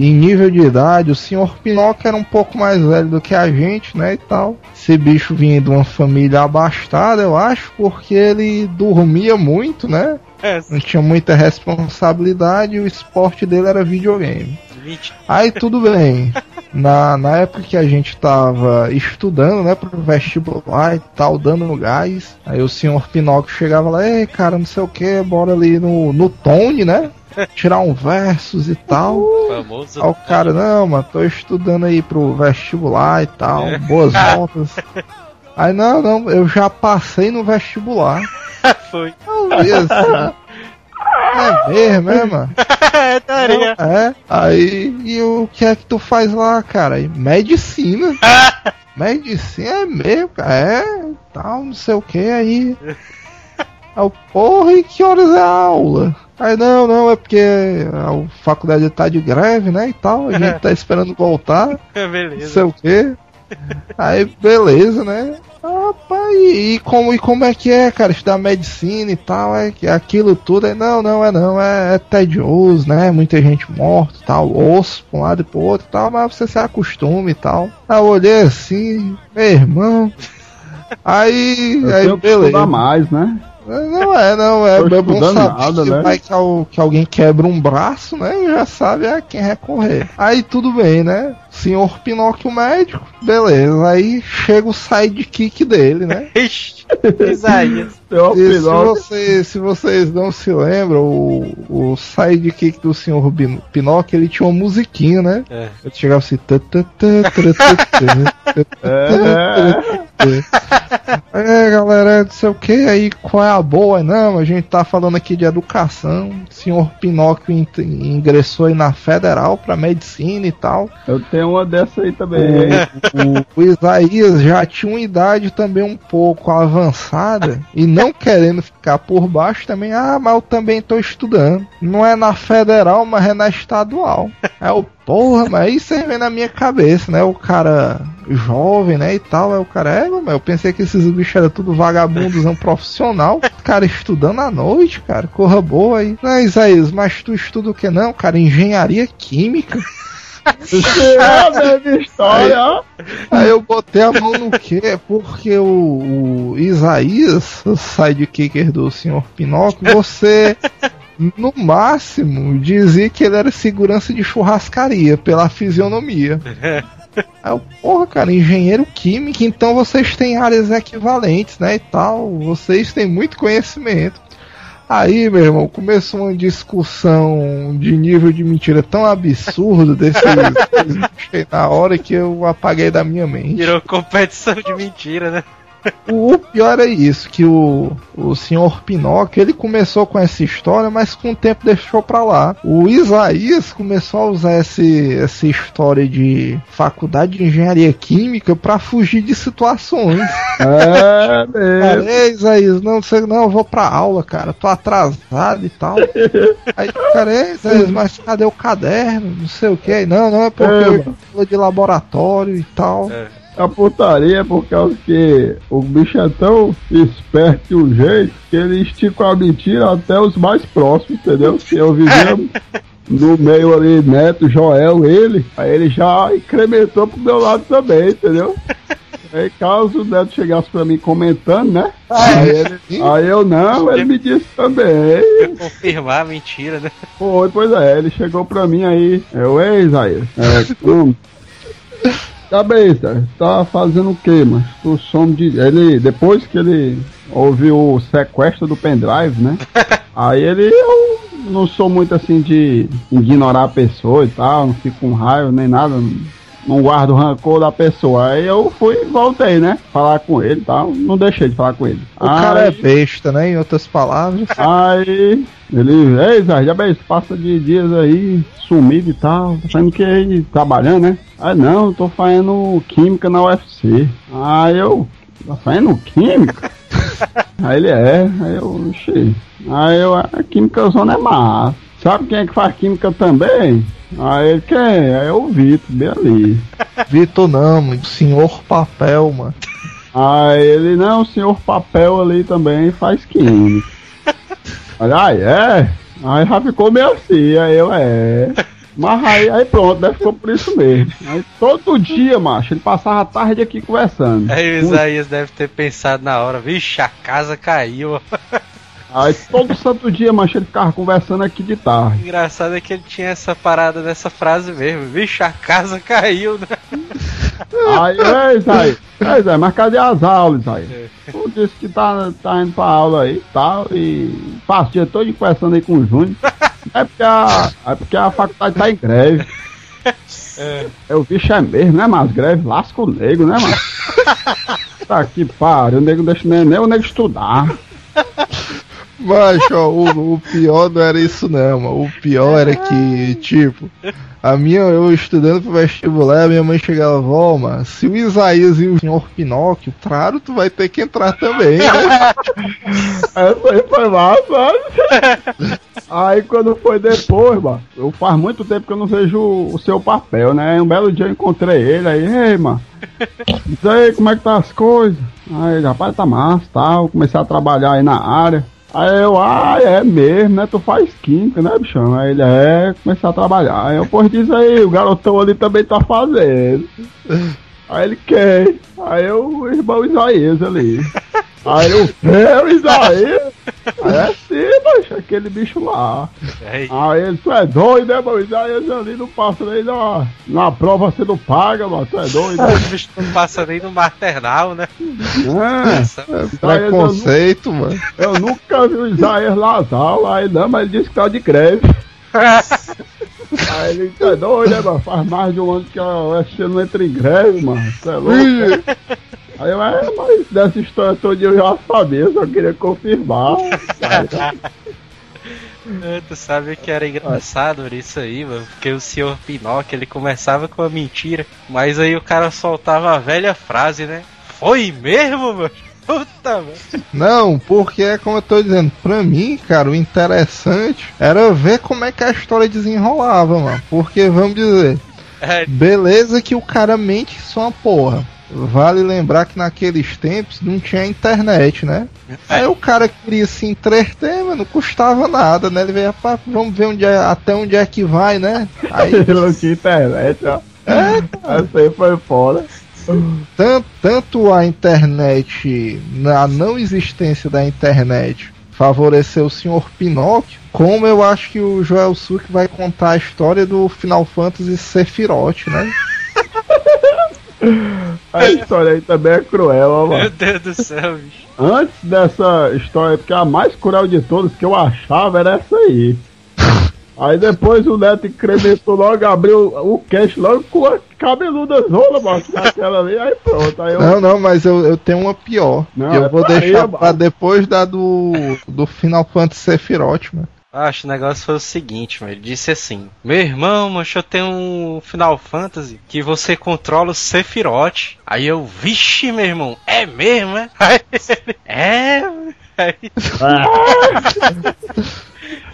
em nível de idade, o senhor Pinóquio era um pouco mais velho do que a gente, né, e tal. Esse bicho vinha de uma família abastada, eu acho, porque ele dormia muito, né? É, Não tinha muita responsabilidade e o esporte dele era videogame. 20. Aí tudo bem. (laughs) Na, na época que a gente tava estudando, né, pro vestibular e tal, dando no gás, aí o senhor Pinóquio chegava lá, ei, cara, não sei o que, bora ali no, no Tone, né? Tirar um versus e tal. Famoso. Aí o cara, não, mano, tô estudando aí pro vestibular e tal, É. boas (laughs) notas. Aí, não, não, eu já passei no vestibular. (laughs) Foi. Eu vi assim. É mesmo, (laughs) é, mano? É, taria. É, aí e o que é que tu faz lá, cara? Aí, Medicina. Medicina é mesmo, cara. É, tal, não sei o que aí. Aí o porra, e que horas é a aula? Aí não, não, é porque a faculdade tá de greve, né? E tal, a gente (laughs) tá esperando voltar, (laughs) não Beleza. sei o que. Aí beleza, né? Rapaz, e, e como, e como é que é, cara? Estudar medicina e tal, é que aquilo tudo é não, não, é não, é, é tedioso, né? Muita gente morta e tal, osso pra um lado e pro outro e tal, mas você se acostuma e tal. Aí eu olhei assim, meu irmão. (laughs) Aí, Eu aí tenho que beleza. estudar mais, né? Não é, não, é, Tô é bom saber nada, que né? vai que, al- que alguém quebra um braço, né? E já sabe a quem recorrer. Aí tudo bem, né? Senhor Pinóquio médico, beleza. Aí chega o sidekick dele, né? Ixi, Isaías. E se, Pinóquio. você- se vocês não se lembram, o, o sidekick do Senhor Bin- Pinóquio, ele tinha uma musiquinha, né? É. Ele chegava assim... tã, tã, tã, tã, tã, tã, É, É, galera, não sei o que, aí qual é a boa? Não, a gente tá falando aqui de educação. O senhor Pinóquio ingressou aí na federal pra medicina e tal. eu tenho uma dessa aí também. O, o Isaías já tinha uma idade também um pouco avançada e não querendo ficar por baixo também. Ah, mas eu também tô estudando. Não é na federal, mas é na estadual. É o porra, mas isso aí vem na minha cabeça, né? O cara jovem, né? E tal. Aí o cara, é, mas eu pensei que esses bichos eram tudo vagabundozão profissional. O cara estudando à noite, cara. Corra boa aí. Não, Isaías, mas tu estuda o que não, cara? Engenharia química. É a mesma história, ó. Aí eu botei a mão no quê? Porque o, o Isaías, o sidekicker do Sr. Pinóquio, você, no máximo, dizia que ele era segurança de churrascaria, pela fisionomia. Aí eu, porra, cara, engenheiro químico, então vocês têm áreas equivalentes, né, e tal, vocês têm muito conhecimento. Aí, meu irmão, começou uma discussão de nível de mentira tão absurdo desse (laughs) na hora que eu apaguei da minha mente. Virou competição de mentira, né? (laughs) O pior é isso, que o, o senhor Pinóquio, ele começou com essa história, mas com o tempo deixou pra lá. O Isaías começou a usar esse, essa história de faculdade de engenharia química pra fugir de situações. (laughs) É, mesmo. Ei, Isaías, não, você, não, eu vou pra aula, cara, tô atrasado e tal. Aí, cara, ei, Isaías, mas cadê o caderno? Não sei o que. Não, não, é porque É, eu tô de laboratório e tal. A putaria é por causa que o bicho é tão esperto de um jeito que ele estica a mentira até os mais próximos, entendeu? Se eu vivia no meio ali, Neto, Joel, ele, aí ele já incrementou pro meu lado também, entendeu? Aí caso o Neto chegasse pra mim comentando, né? Aí, ele- aí eu não, ele me disse também. Confirmar a mentira, né? Foi, pois é, ele chegou pra mim aí, eu, ei, Isaías, é, hum, cabeça, tá fazendo o que, mas tu some de. Ele, depois que ele ouviu o sequestro do pendrive, né? (laughs) Aí ele, eu não sou muito assim de ignorar a pessoa e tal, não fico com raiva nem nada, não, guardo rancor da pessoa. Aí eu fui e voltei, né? Falar com ele e tal, não deixei de falar com ele. O cara é Aí- besta, né? Em outras palavras. Aí ele, ei Zé, já bem, passa de dias aí, sumido e tal, tá fazendo o que aí, trabalhando, né? Aí não, tô fazendo química na UFC. Aí eu, tá fazendo química? (laughs) aí ele é, aí eu, oxi. Aí eu, a química zona é massa. Sabe quem é que faz química também? Aí ele, quem? Aí eu, o Vitor, bem ali. (laughs) Vitor não, mano. Senhor Papel, mano. Aí ele, não, o senhor papel ali também faz química. (laughs) Aí é. Aí já ficou meio assim, aí eu é. Mas aí, aí pronto, né? Ficou por isso mesmo. Aí todo dia, macho, ele passava a tarde aqui conversando. Aí o Isaías deve ter pensado na hora, vixe, a casa caiu. (laughs) Aí todo santo dia, macho, ele ficava conversando aqui de tarde. Engraçado é que ele tinha essa parada nessa frase mesmo, vixe, a casa caiu, né? (laughs) Aí, Zé, ei, Zé, mas cadê as aulas, aí? Tu disse que tá, tá indo pra aula aí e tal, e passa o dia todo conversando aí com o Júnior. (laughs) É porque a, é porque a faculdade tá em greve. (laughs) É. o bicho é mesmo, né, mas greve lasca o nego, né, mano? (laughs) tá que pariu, o nego não deixa nem, nem o nego estudar. Mas, ó, o, o pior não era isso não, mano. O pior era que, tipo, a minha, eu estudando pro vestibular, a minha mãe chegava, vó, mano, se o Isaías e o senhor Pinóquio, claro, tu vai ter que entrar também, né? (laughs) Essa aí foi massa, sabe? Aí quando foi depois, mano, eu faz muito tempo que eu não vejo o seu papel, né? Um belo dia eu encontrei ele aí, ei, mano, diz aí como é que tá as coisas. Aí ele, rapaz, tá massa tal. Comecei a trabalhar aí na área. Aí eu, ah, é mesmo, né? Tu faz química, né, bichão? Aí ele, é, comecei a trabalhar. Aí eu, pois diz aí, o garotão ali também tá fazendo. Aí ele quer. Aí eu, o irmão Isaías ali. Aí eu, é o Isaías? (laughs) Aí é sim, mas aquele bicho lá. Aí, Aí ele, tu é doido, né, mano? Isaías ali não passa nem na, na prova, você não paga, mano. Tu é doido, né? o bicho não passa nem no maternal, né? É. Eu, nu- Preconceito, mano. eu nunca vi o Isaías nas aulas, aí não, mas ele disse que tá de greve. (laughs) Aí ele, tu é doido, né, mano? Faz mais de um ano que a UFC não entra em greve, mano. Você é louco. Aí eu, é, mas dessa história toda eu já sabia, só queria confirmar. É, Tu sabe que era engraçado isso aí, mano? Porque o senhor Pinóquio ele começava com a mentira, mas aí o cara soltava a velha frase, né? Foi mesmo, mano? Puta, mano. Não, porque é como eu tô dizendo, pra mim, cara, o interessante era ver como é que a história desenrolava, mano. Porque, vamos dizer, É, beleza que o cara mente só uma porra. Vale lembrar que naqueles tempos não tinha internet, né? Aí o cara queria se entreter, mas não custava nada, né? Ele veio, vamos ver onde é, até onde é que vai, né? Aí Ele não tinha internet, ó. Essa aí foi foda. tanto, tanto a internet, a não existência da internet favoreceu o senhor Pinóquio, como eu acho que o Joel Suki vai contar a história do Final Fantasy Sephiroth, né? A história aí também é cruel, ó, Meu mano. Deus do céu, bicho. Antes dessa história, porque a mais cruel de todas que eu achava era essa aí. Aí depois o Neto incrementou logo, abriu o cash logo com a cabeluda zona, mano. Aquela ali, aí pronto. Aí eu. Não, não, mas eu, eu tenho uma pior. Não, eu é vou pra deixar aí, pra mano. depois da do, do Final Fantasy Sephiroth, mano. Acho que o negócio foi o seguinte, mano. Ele disse assim: Meu irmão, mancho, eu tenho um Final Fantasy que você controla o Sephiroth. Aí eu, vixe, meu irmão, é mesmo, é? (laughs) Aí ele, é. Aí, (laughs)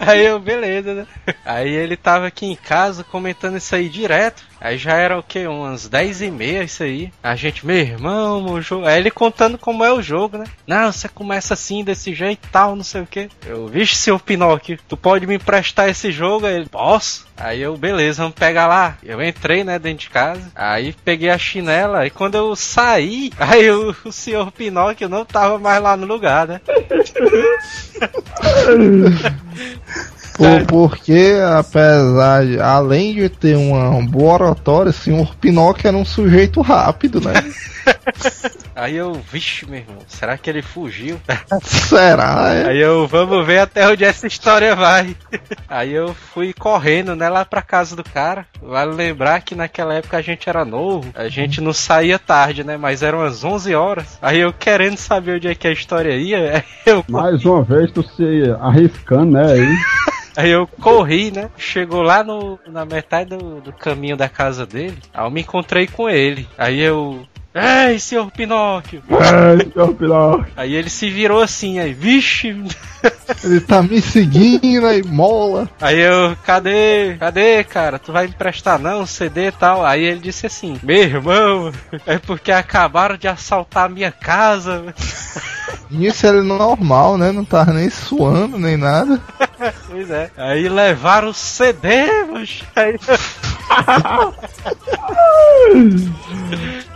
aí eu, beleza, né? Aí ele tava aqui em casa comentando isso aí direto. Aí já era o que? Umas 10 e meia isso aí. A gente, meu irmão, o jogo. Aí ele contando como é o jogo, né? Não, você começa assim, desse jeito e tal, não sei o que. Eu, vixe, seu Pinóquio, tu pode me emprestar esse jogo? Aí ele, posso? Aí eu, beleza, vamos pegar lá. Eu entrei, né, dentro de casa. Aí peguei a chinela. E quando eu saí, (laughs) aí o, o senhor Pinóquio não tava mais lá no lugar, né? (laughs) Por, porque, apesar de, além de ter uma boa oratória, o senhor Pinóquio era um sujeito rápido, né? (laughs) Aí eu, vixe, meu irmão, será que ele fugiu? (laughs) Será? É? Aí eu, vamos ver até onde essa história vai. (laughs) Aí eu fui correndo, né, lá pra casa do cara. Vale lembrar que naquela época a gente era novo, a gente não saía tarde, né, mas eram umas 11 horas. Aí eu querendo saber onde é que a história ia, eu, Mais uma vez tu se arriscando, né? Aí. Aí eu corri, né, chegou lá no, na metade do, do caminho da casa dele, aí eu me encontrei com ele. Aí eu... Ei, senhor Pinóquio! Ai, seu Pinóquio. Aí ele se virou assim, aí, vixe! Ele tá me seguindo aí, mola. Aí eu, cadê? Cadê, cara? Tu vai me emprestar não, CD e tal? Aí ele disse assim, meu irmão, é porque acabaram de assaltar a minha casa. Isso era normal, né? Não tava nem suando, nem nada. Pois é. Aí levaram o CD, mas aí (laughs)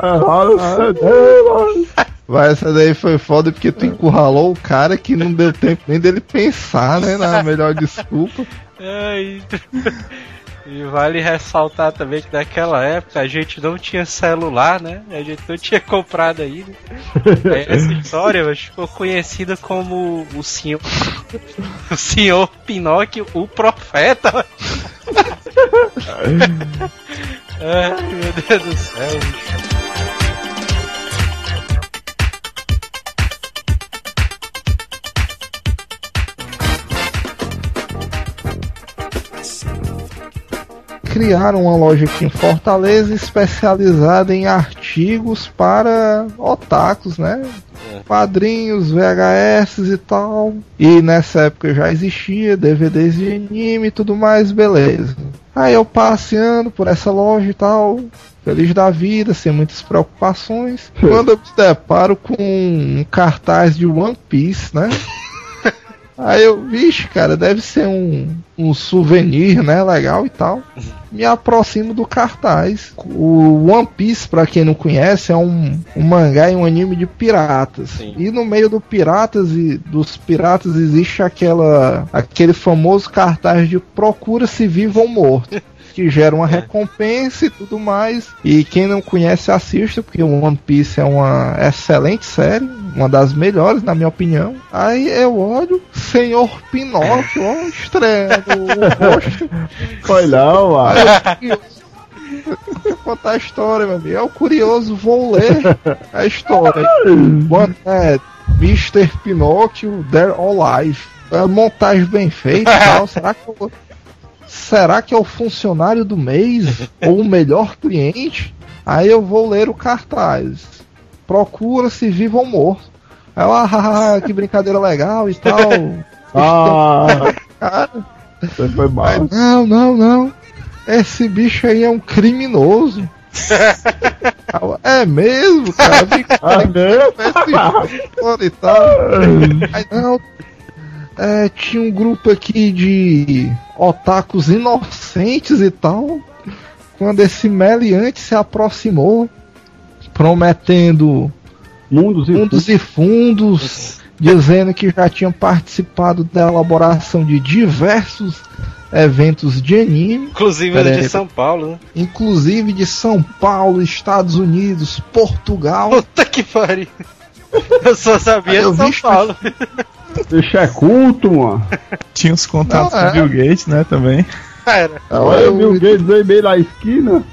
Erraram o CD, mano. Vai, essa daí foi foda porque tu encurralou o cara que não deu tempo nem dele pensar, né? Na melhor desculpa. Ai. E vale ressaltar também que naquela época a gente não tinha celular, né? A gente não tinha comprado ainda. (laughs) Aí essa história mas, ficou conhecida como o senhor. O senhor Pinóquio, o profeta. (laughs) Ai, meu Deus do céu, bicho. Criaram uma loja aqui em Fortaleza especializada em artigos para otakus, né? Quadrinhos, VHS e tal. E nessa época já existia DVDs de anime e tudo mais, beleza. Aí eu passeando por essa loja e tal, feliz da vida, sem muitas preocupações. Quando eu me deparo com um cartaz de One Piece, né? (laughs) Aí eu, vixe, cara, deve ser um, um souvenir, né? Legal e tal. Me aproximo do cartaz. O One Piece, pra quem não conhece, é um, um mangá e um anime de piratas. Sim. E no meio do piratas e dos piratas existe aquela aquele famoso cartaz de procura-se vivo ou morto. (laughs) Que gera uma recompensa e tudo mais. E quem não conhece, assista, porque o One Piece é uma excelente série, uma das melhores, na minha opinião. Aí eu olho, Senhor Pinóquio, ó, estreando o rosto. (laughs) Foi não, mano. Vou contar a história, meu amigo. É o curioso, vou ler a história. One é Mr. Pinóquio, There Alive. É montagem bem feita e tal. Será que eu... Será que é o funcionário do mês? (laughs) ou o melhor cliente? Aí eu vou ler o cartaz. Procura-se vivo ou morto. Aí eu, (laughs) ah, que brincadeira legal e tal. (laughs) Ah, Cara, você foi mal. Aí, não, não, não. Esse bicho aí é um criminoso. é mesmo, cara. Fica Ah, tal. Aí, não. É, tinha um grupo aqui de otakus inocentes e tal. Quando esse meliante se aproximou, prometendo Mundos e mundos e fundos, dizendo que já tinha participado da elaboração de diversos eventos de anime, Inclusive Pera o aí. de São Paulo, né? inclusive de São Paulo, Estados Unidos, Portugal. Puta que pariu. Eu só sabia de São vi- Paulo. Bicho é culto, mano. Tinha os contatos Não, é. com o Bill Gates, né, também. Cara, Olha o Bill Gates aí meio na esquina.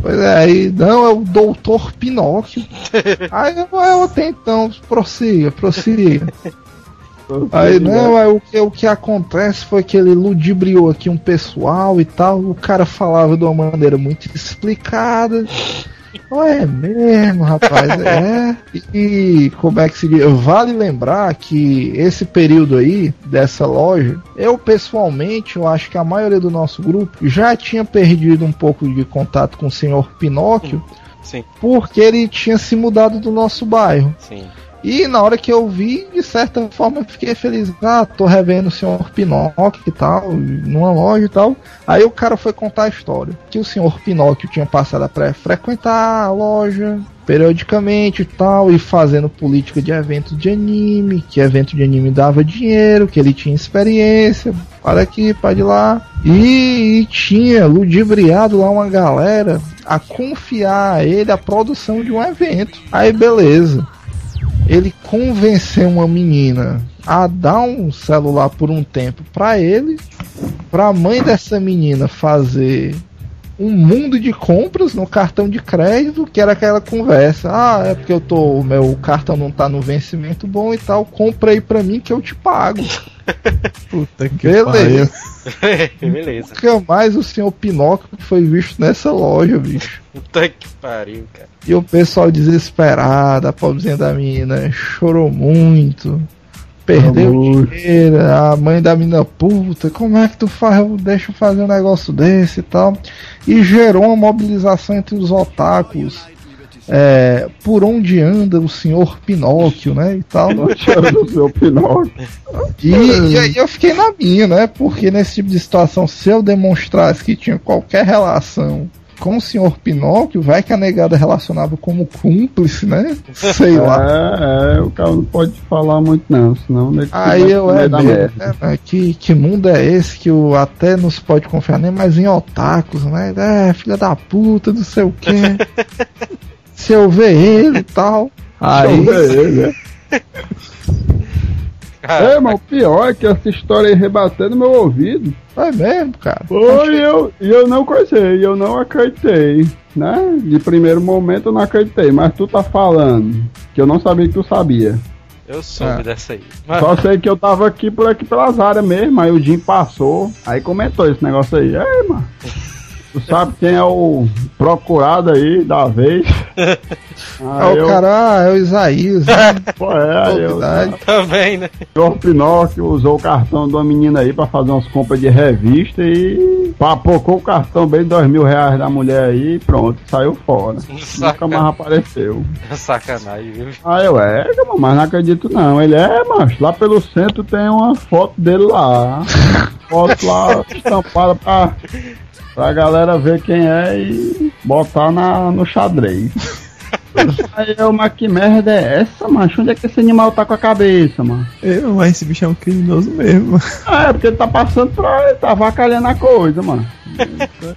Pois é, aí não, é o Doutor Pinóquio. aí eu, eu até então, prossiga, prossiga. Aí não, aí o que, o que acontece foi que ele ludibriou aqui um pessoal e tal. O cara falava de uma maneira muito explicada. Ué, é mesmo, rapaz, (laughs) é. E como é que se diz? Vale lembrar que esse período aí, dessa loja, eu pessoalmente, eu acho que a maioria do nosso grupo já tinha perdido um pouco de contato com o senhor Pinóquio, sim, porque ele tinha se mudado do nosso bairro. sim. E na hora que eu vi, de certa forma, eu fiquei feliz. Ah, tô revendo o senhor Pinóquio e tal, numa loja e tal. Aí o cara foi contar a história. Que o senhor Pinóquio tinha passado a pré frequentar a loja periodicamente e tal, e fazendo política de eventos de anime, que evento de anime dava dinheiro, que ele tinha experiência, para aqui, para de lá. E, e tinha ludibriado lá uma galera a confiar a ele a produção de um evento. Aí beleza ele convenceu uma menina a dar um celular por um tempo pra ele, pra mãe dessa menina fazer um mundo de compras no cartão de crédito, que era aquela conversa. Ah, é porque eu tô, o meu cartão não tá no vencimento bom e tal, compra aí pra mim que eu te pago. (laughs) Puta que Beleza. pariu. (laughs) Beleza. Nunca mais o senhor Pinóquio foi visto nessa loja, bicho. Puta que pariu, cara. E o pessoal desesperado, a pobrezinha da menina chorou muito. Perdeu Amor. dinheiro, a mãe da menina puta, como é que tu faz, deixa eu fazer um negócio desse e tal. E gerou uma mobilização entre os otakus. é, por onde anda o senhor Pinóquio, né? E tal. Do seu Pinóquio. E, e aí eu fiquei na minha, né? Porque nesse tipo de situação, se eu demonstrasse que tinha qualquer relação com o senhor Pinóquio, vai que a negada relacionava como cúmplice, né? Sei lá. É, é, o cara não pode falar muito não, senão ele Aí eu é merda. né? Que, que mundo é esse que o até não se pode confiar nem mais em otakus, né? É, filha da puta, não sei o quê. (laughs) se eu ver ele e tal. Aí, Deixa eu ver ele, né? (laughs) Cara, É, mas o pior é que essa história aí rebatendo meu ouvido. é mesmo, cara. Foi e eu, e eu não conheci, eu não acreditei, né? De primeiro momento eu não acreditei, mas tu tá falando que eu não sabia que tu sabia. eu soube Ah. dessa aí. Mas, Só sei que eu tava aqui por aqui pelas áreas mesmo, aí o Jim passou, aí comentou esse negócio aí. Ei, mano, (laughs) tu sabe quem é o procurado aí da vez? (laughs) Aí Aí o cara, ah, é o Isaías, né? (laughs) Pô, é, eu, também, né? o senhor Pinóquio usou o cartão de uma menina aí pra fazer umas compras de revista e papocou o cartão bem dois mil reais da mulher aí e pronto, saiu fora. Nunca mais apareceu. (laughs) Sacanagem, viu? Ah, eu é, mas não acredito não. Ele é, mas lá pelo centro tem uma foto dele lá. Foto lá estampada pra, pra galera ver quem é e botar na, no xadrez. (laughs) Aí eu, mas que merda é essa, macho? Onde é que esse animal tá com a cabeça, mano? Eu, mas esse bicho é um criminoso mesmo. Ah, é porque ele tá passando pra. Ele tá vacalhando a coisa, mano.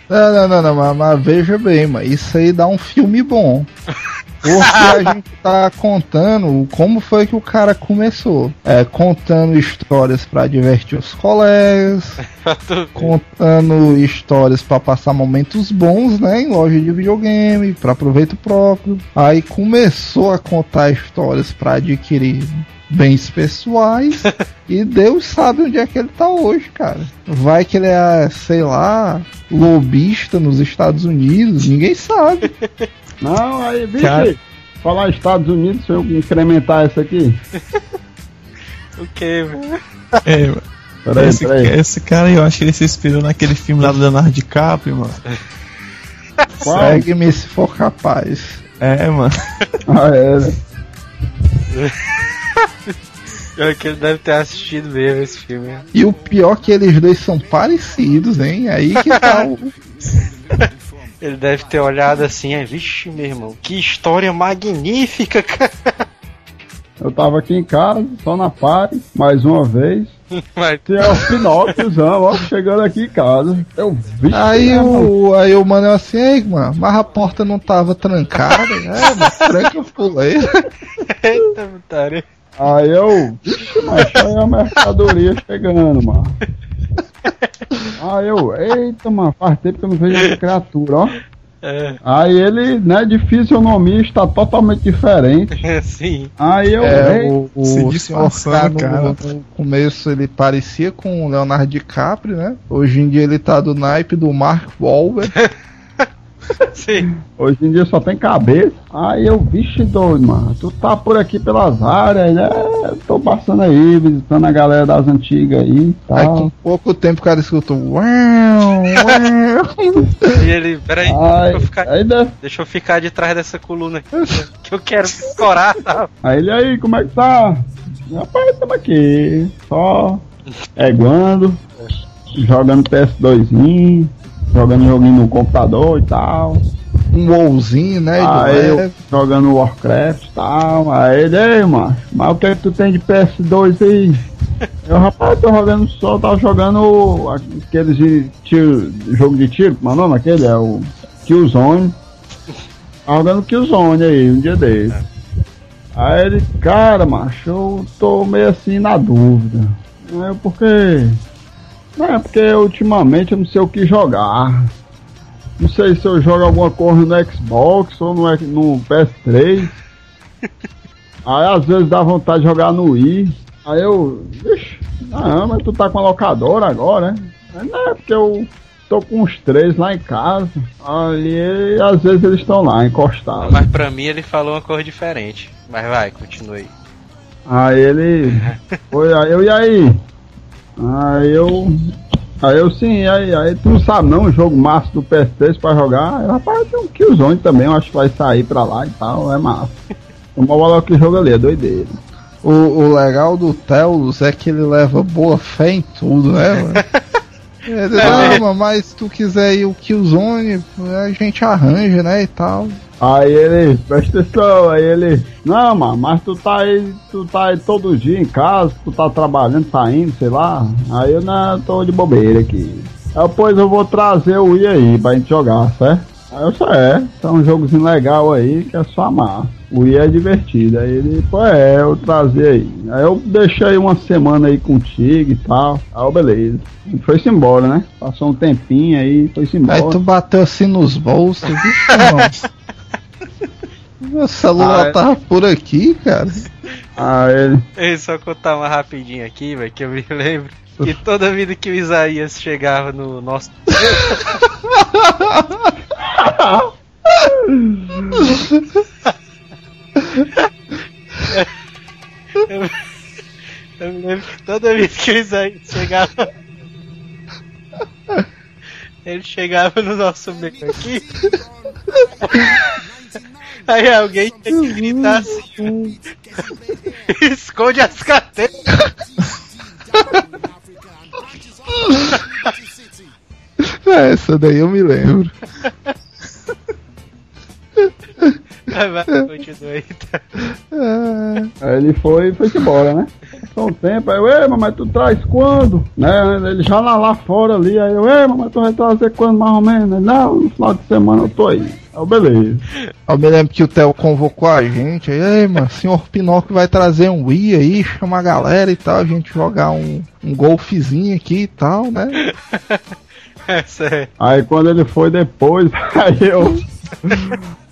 Não, não, não, não, mas, mas veja bem, mas isso aí dá um filme bom. (laughs) Porque a gente tá contando como foi que o cara começou. É, contando histórias pra divertir os colegas, (laughs) contando histórias pra passar momentos bons, né, em loja de videogame, pra proveito próprio. Aí começou a contar histórias pra adquirir bens pessoais (laughs) e Deus sabe onde é que ele tá hoje, cara. Vai que ele é, sei lá, lobista nos Estados Unidos, ninguém sabe. (laughs) Não, aí, bicho, Cara. falar Estados Unidos, se eu incrementar isso aqui. (laughs) O que, velho? É, mano. Peraí, esse, peraí. esse cara aí, eu acho que ele se inspirou naquele filme lá do Leonardo DiCaprio, mano. (laughs) Segue-me se for capaz. É, mano. Ah, é? (laughs) Pior que ele deve ter assistido mesmo esse filme. E o pior é que eles dois são parecidos, hein? Aí que tá o. Ele deve ter olhado assim, é, vixe, meu irmão, que história magnífica, cara. Eu tava aqui em casa, só na paz, mais uma vez. (laughs) Mas- Tinha o Pinóquiozão, ó, chegando aqui em casa. Eu vi. Aí o, aí o mano é assim, ei, mano, mas a porta não tava trancada, é, mas tranca o fuleiro. Eita, putaria. Aí eu. Mas aí a mercadoria chegando, mano. Aí eu, eita, mano, faz tempo que eu não vejo essa criatura, ó. É, Aí ele, né, de fisionomia está totalmente diferente. sim. Aí eu, É, o, se o senhor K no, cara. no começo ele parecia com o Leonardo DiCaprio, né? Hoje em dia ele tá do naipe do Mark Wahlberg. (laughs) (laughs) Sim. hoje em dia só tem cabeça. Aí eu, vixe doido, mano, tu tá por aqui pelas áreas, né? Tô passando aí, visitando a galera das antigas aí e Aí com pouco tempo o cara escutou uau, uau. (laughs) E ele, peraí, Aí, deixa eu ficar, deixa eu ficar de trás dessa coluna aqui, que eu quero escorar, tá? aí ele aí, como é que tá? Rapaz, tamo aqui, só eguando, jogando PS2, jogando joguinho no computador e tal. um wowzinho, né? Aí eu leve. jogando Warcraft e tal. Aí ele, ei, mano, mas o que é que tu tem de PS2 aí? Eu, rapaz, tô jogando só, tava jogando aqueles de tiro, jogo de tiro, como é o nome aquele? É o Killzone. Tava jogando Killzone aí, um dia desse. Aí ele, cara, macho, eu tô meio assim na dúvida. Aí eu, por quê? Não, é porque ultimamente eu não sei o que jogar. Não sei se eu jogo alguma coisa no Xbox ou no, no PS3. (laughs) Aí às vezes dá vontade de jogar no Wii. Aí eu. Vixe, não, mas tu tá com a locadora agora, né? Aí, Não, é porque eu tô com os três lá em casa. Aí às vezes eles estão lá, encostados. Mas pra mim ele falou uma coisa diferente. Mas vai, continue. Aí ele. (laughs) Foi, aí eu, e aí? Aí eu. Aí eu sim, aí, aí tu não sabe não o jogo massa do PS3 pra jogar? Aí, rapaz, tem um Killzone também, eu acho que vai sair pra lá e tal, é massa. O maior que jogo ali, é doideira. O, o legal do Telos é que ele leva boa fé em tudo, né, mano? (laughs) Ele, mano, mas se tu quiser ir o Killzone, a gente arranja, né, e tal. Aí ele, presta atenção, aí ele, não, mano, mas tu tá aí, tu tá aí todo dia em casa, tu tá trabalhando, saindo, sei lá. Aí eu não tô de bobeira aqui. Aí depois eu vou trazer o Wii aí pra gente jogar, certo? Aí eu só é, tá um jogozinho legal aí que é só amar. O Wii é divertido. Aí ele, pô, é, eu trazer aí. Aí eu deixei uma semana aí contigo e tal. Aí beleza. E foi-se embora, né? Passou um tempinho aí, foi-se embora. Aí tu bateu assim nos bolsos, irmão. (laughs) Meu celular Ah, é. tava por aqui, cara. Aí ele, Ei, só contar uma rapidinho aqui, velho, que eu me lembro que toda vida que o Isaías chegava no nosso. eu, (laughs) eu me lembro que toda vez que o Isaías chegava. Ele chegava no nosso meio aqui. Aí alguém tinha que gritar assim: Esconde as carteiras. (laughs) É, Essa daí eu me lembro. Vai, continua aí. Tá? É, Aí ele foi e foi embora, né? Passou um tempo, aí eu, ei, mamãe, tu traz quando? Né? Ele já lá, lá fora ali, aí eu, ei, mamãe, tu vai trazer quando mais ou menos? Ele, Não, no final de semana eu tô aí. Eu, beleza. eu me lembro que o Theo convocou a gente. Aí, ei, mano, senhor Pinóquio vai trazer um Wii aí, chama a galera e tal, a gente jogar um, um golfezinho aqui e tal, né? (laughs) É. Aí quando ele foi depois, (laughs) aí eu.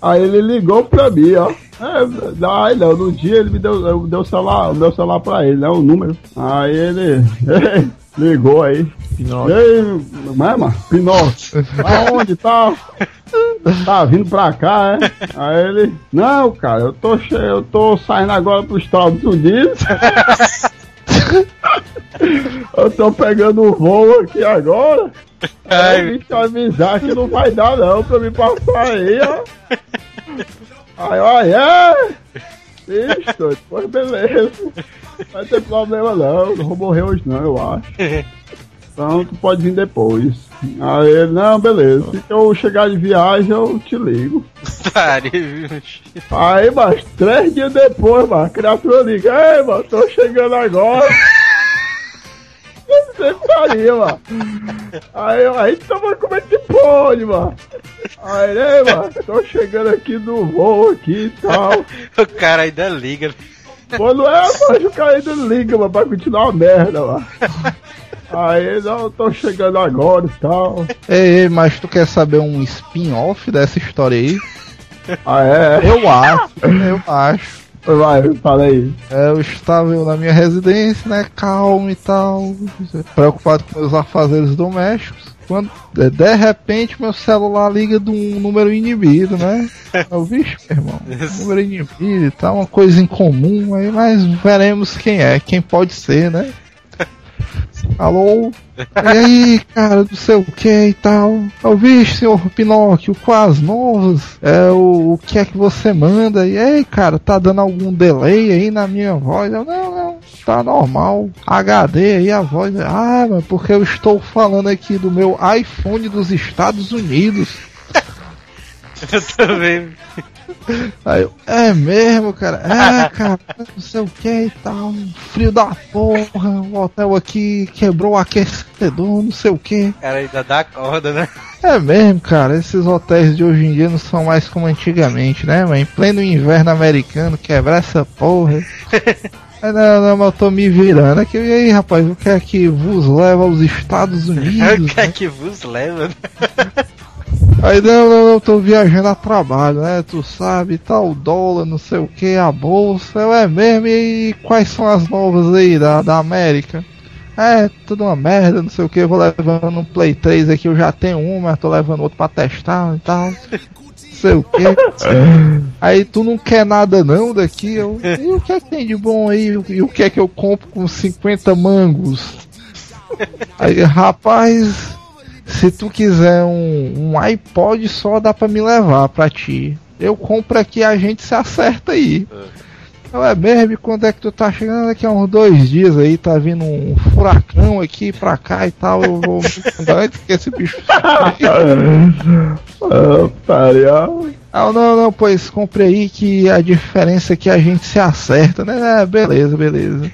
Aí ele ligou pra mim, ó. É, aí não, no dia ele me deu, eu deu o celular, o meu celular pra ele, né? O número. Aí ele (laughs) ligou aí. Pinóquio. E aí, mama, Pinóquio, aonde tá? Tá vindo pra cá, é? Aí ele, não, cara, eu tô cheio, eu tô saindo agora pros Estados Unidos. eu tô pegando o voo aqui agora. Aí eu vim te avisar que não vai dar não pra me passar aí, ó. Aí, olha, é. Isso, depois beleza. Não vai ter problema não, não vou morrer hoje não, eu acho. (laughs) Então tu pode vir depois. Aí ele, não, beleza. Se eu chegar de viagem, eu te ligo. (laughs) Aí, mas três dias depois, mano, a criatura liga, ei, mano, tô chegando agora. (laughs) Você faria, mano. Aí, aí tava comendo de pôde, mano. Aí, ei, mano, tô chegando aqui no voo aqui e tal. (laughs) O cara ainda liga. Pô, não é, mas o cara ainda liga, mano, pra continuar a merda, mano. Aí, não, tô chegando agora e tal. Ei, ei, mas tu quer saber um spin-off dessa história aí? Ah, é? Eu acho, eu acho. Vai, fala aí. É, eu estava eu na minha residência, né, calmo e tal, preocupado com meus afazeres domésticos. Quando de, de repente meu celular liga de um número inibido, né? (laughs) Eu, vixe, meu irmão, número inibido e tal, uma coisa incomum aí, mas veremos quem é, quem pode ser, né? Alô? E aí, cara, não sei o que e tal. Eu vi, senhor Pinóquio, com as novas, é o, o que é que você manda? E aí, cara, tá dando algum delay aí na minha voz? Eu, não, não, tá normal. HD aí a voz. Ah, mas porque eu estou falando aqui do meu iPhone dos Estados Unidos. (laughs) Eu também. Aí eu, é mesmo, cara? É, (laughs) cara, não sei o que e tal. Frio da porra, o hotel aqui quebrou o aquecedor, não sei o que. Cara ainda dá corda, né? É mesmo, cara, esses hotéis de hoje em dia não são mais como antigamente, né, mas em pleno inverno americano, quebrar essa porra. (laughs) Não, não, mas eu tô me virando aqui. E aí, rapaz, o que é que vos leva aos Estados (laughs) Unidos? O que é né? que vos leva? Aí, não, não, não, tô viajando a trabalho, né? Tu sabe, tal dólar, não sei o que, a bolsa, eu é mesmo, e quais são as novas aí da, da América? É, tudo uma merda, não sei o que, vou levando um Play 3 aqui, eu já tenho um, mas tô levando outro pra testar e tal. Não sei o que. (laughs) Aí tu não quer nada não daqui, eu. E o que é que tem de bom aí? E o que é que eu compro com 50 mangos? Aí, rapaz, se tu quiser um, um iPod só dá pra me levar pra ti. Eu compro aqui a gente se acerta aí. Eu é mesmo, quando é que tu tá chegando? Daqui a uns dois dias aí, tá vindo um furacão aqui pra cá e tal. Eu vou mandar antes que esse bicho. (laughs) Ah, pariá. Ah, não, não, pois compre aí que a diferença é que a gente se acerta, né? É, beleza, beleza.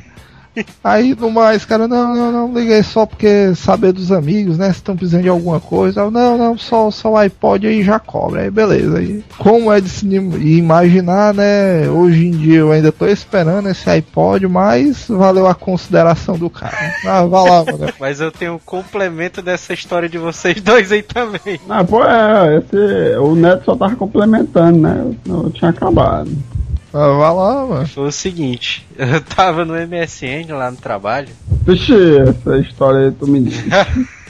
Aí no mais, cara, não, não, não, liguei só porque saber dos amigos, né? Se estão precisando de alguma coisa. Eu, não, não, só, só o iPod aí já cobra. Aí beleza. Aí, como é de se imaginar, né? Hoje em dia eu ainda tô esperando esse iPod, mas valeu a consideração do cara. Ah, vai lá, mano. (laughs) Mas eu tenho um complemento dessa história de vocês dois aí também. Ah, pô, é, esse, o Neto só tava complementando, né? Eu, eu tinha acabado. Ah, vai lá, mano. Foi o seguinte, (laughs) eu tava no MSN lá no trabalho. Vixe, essa história aí tu me diz. (laughs)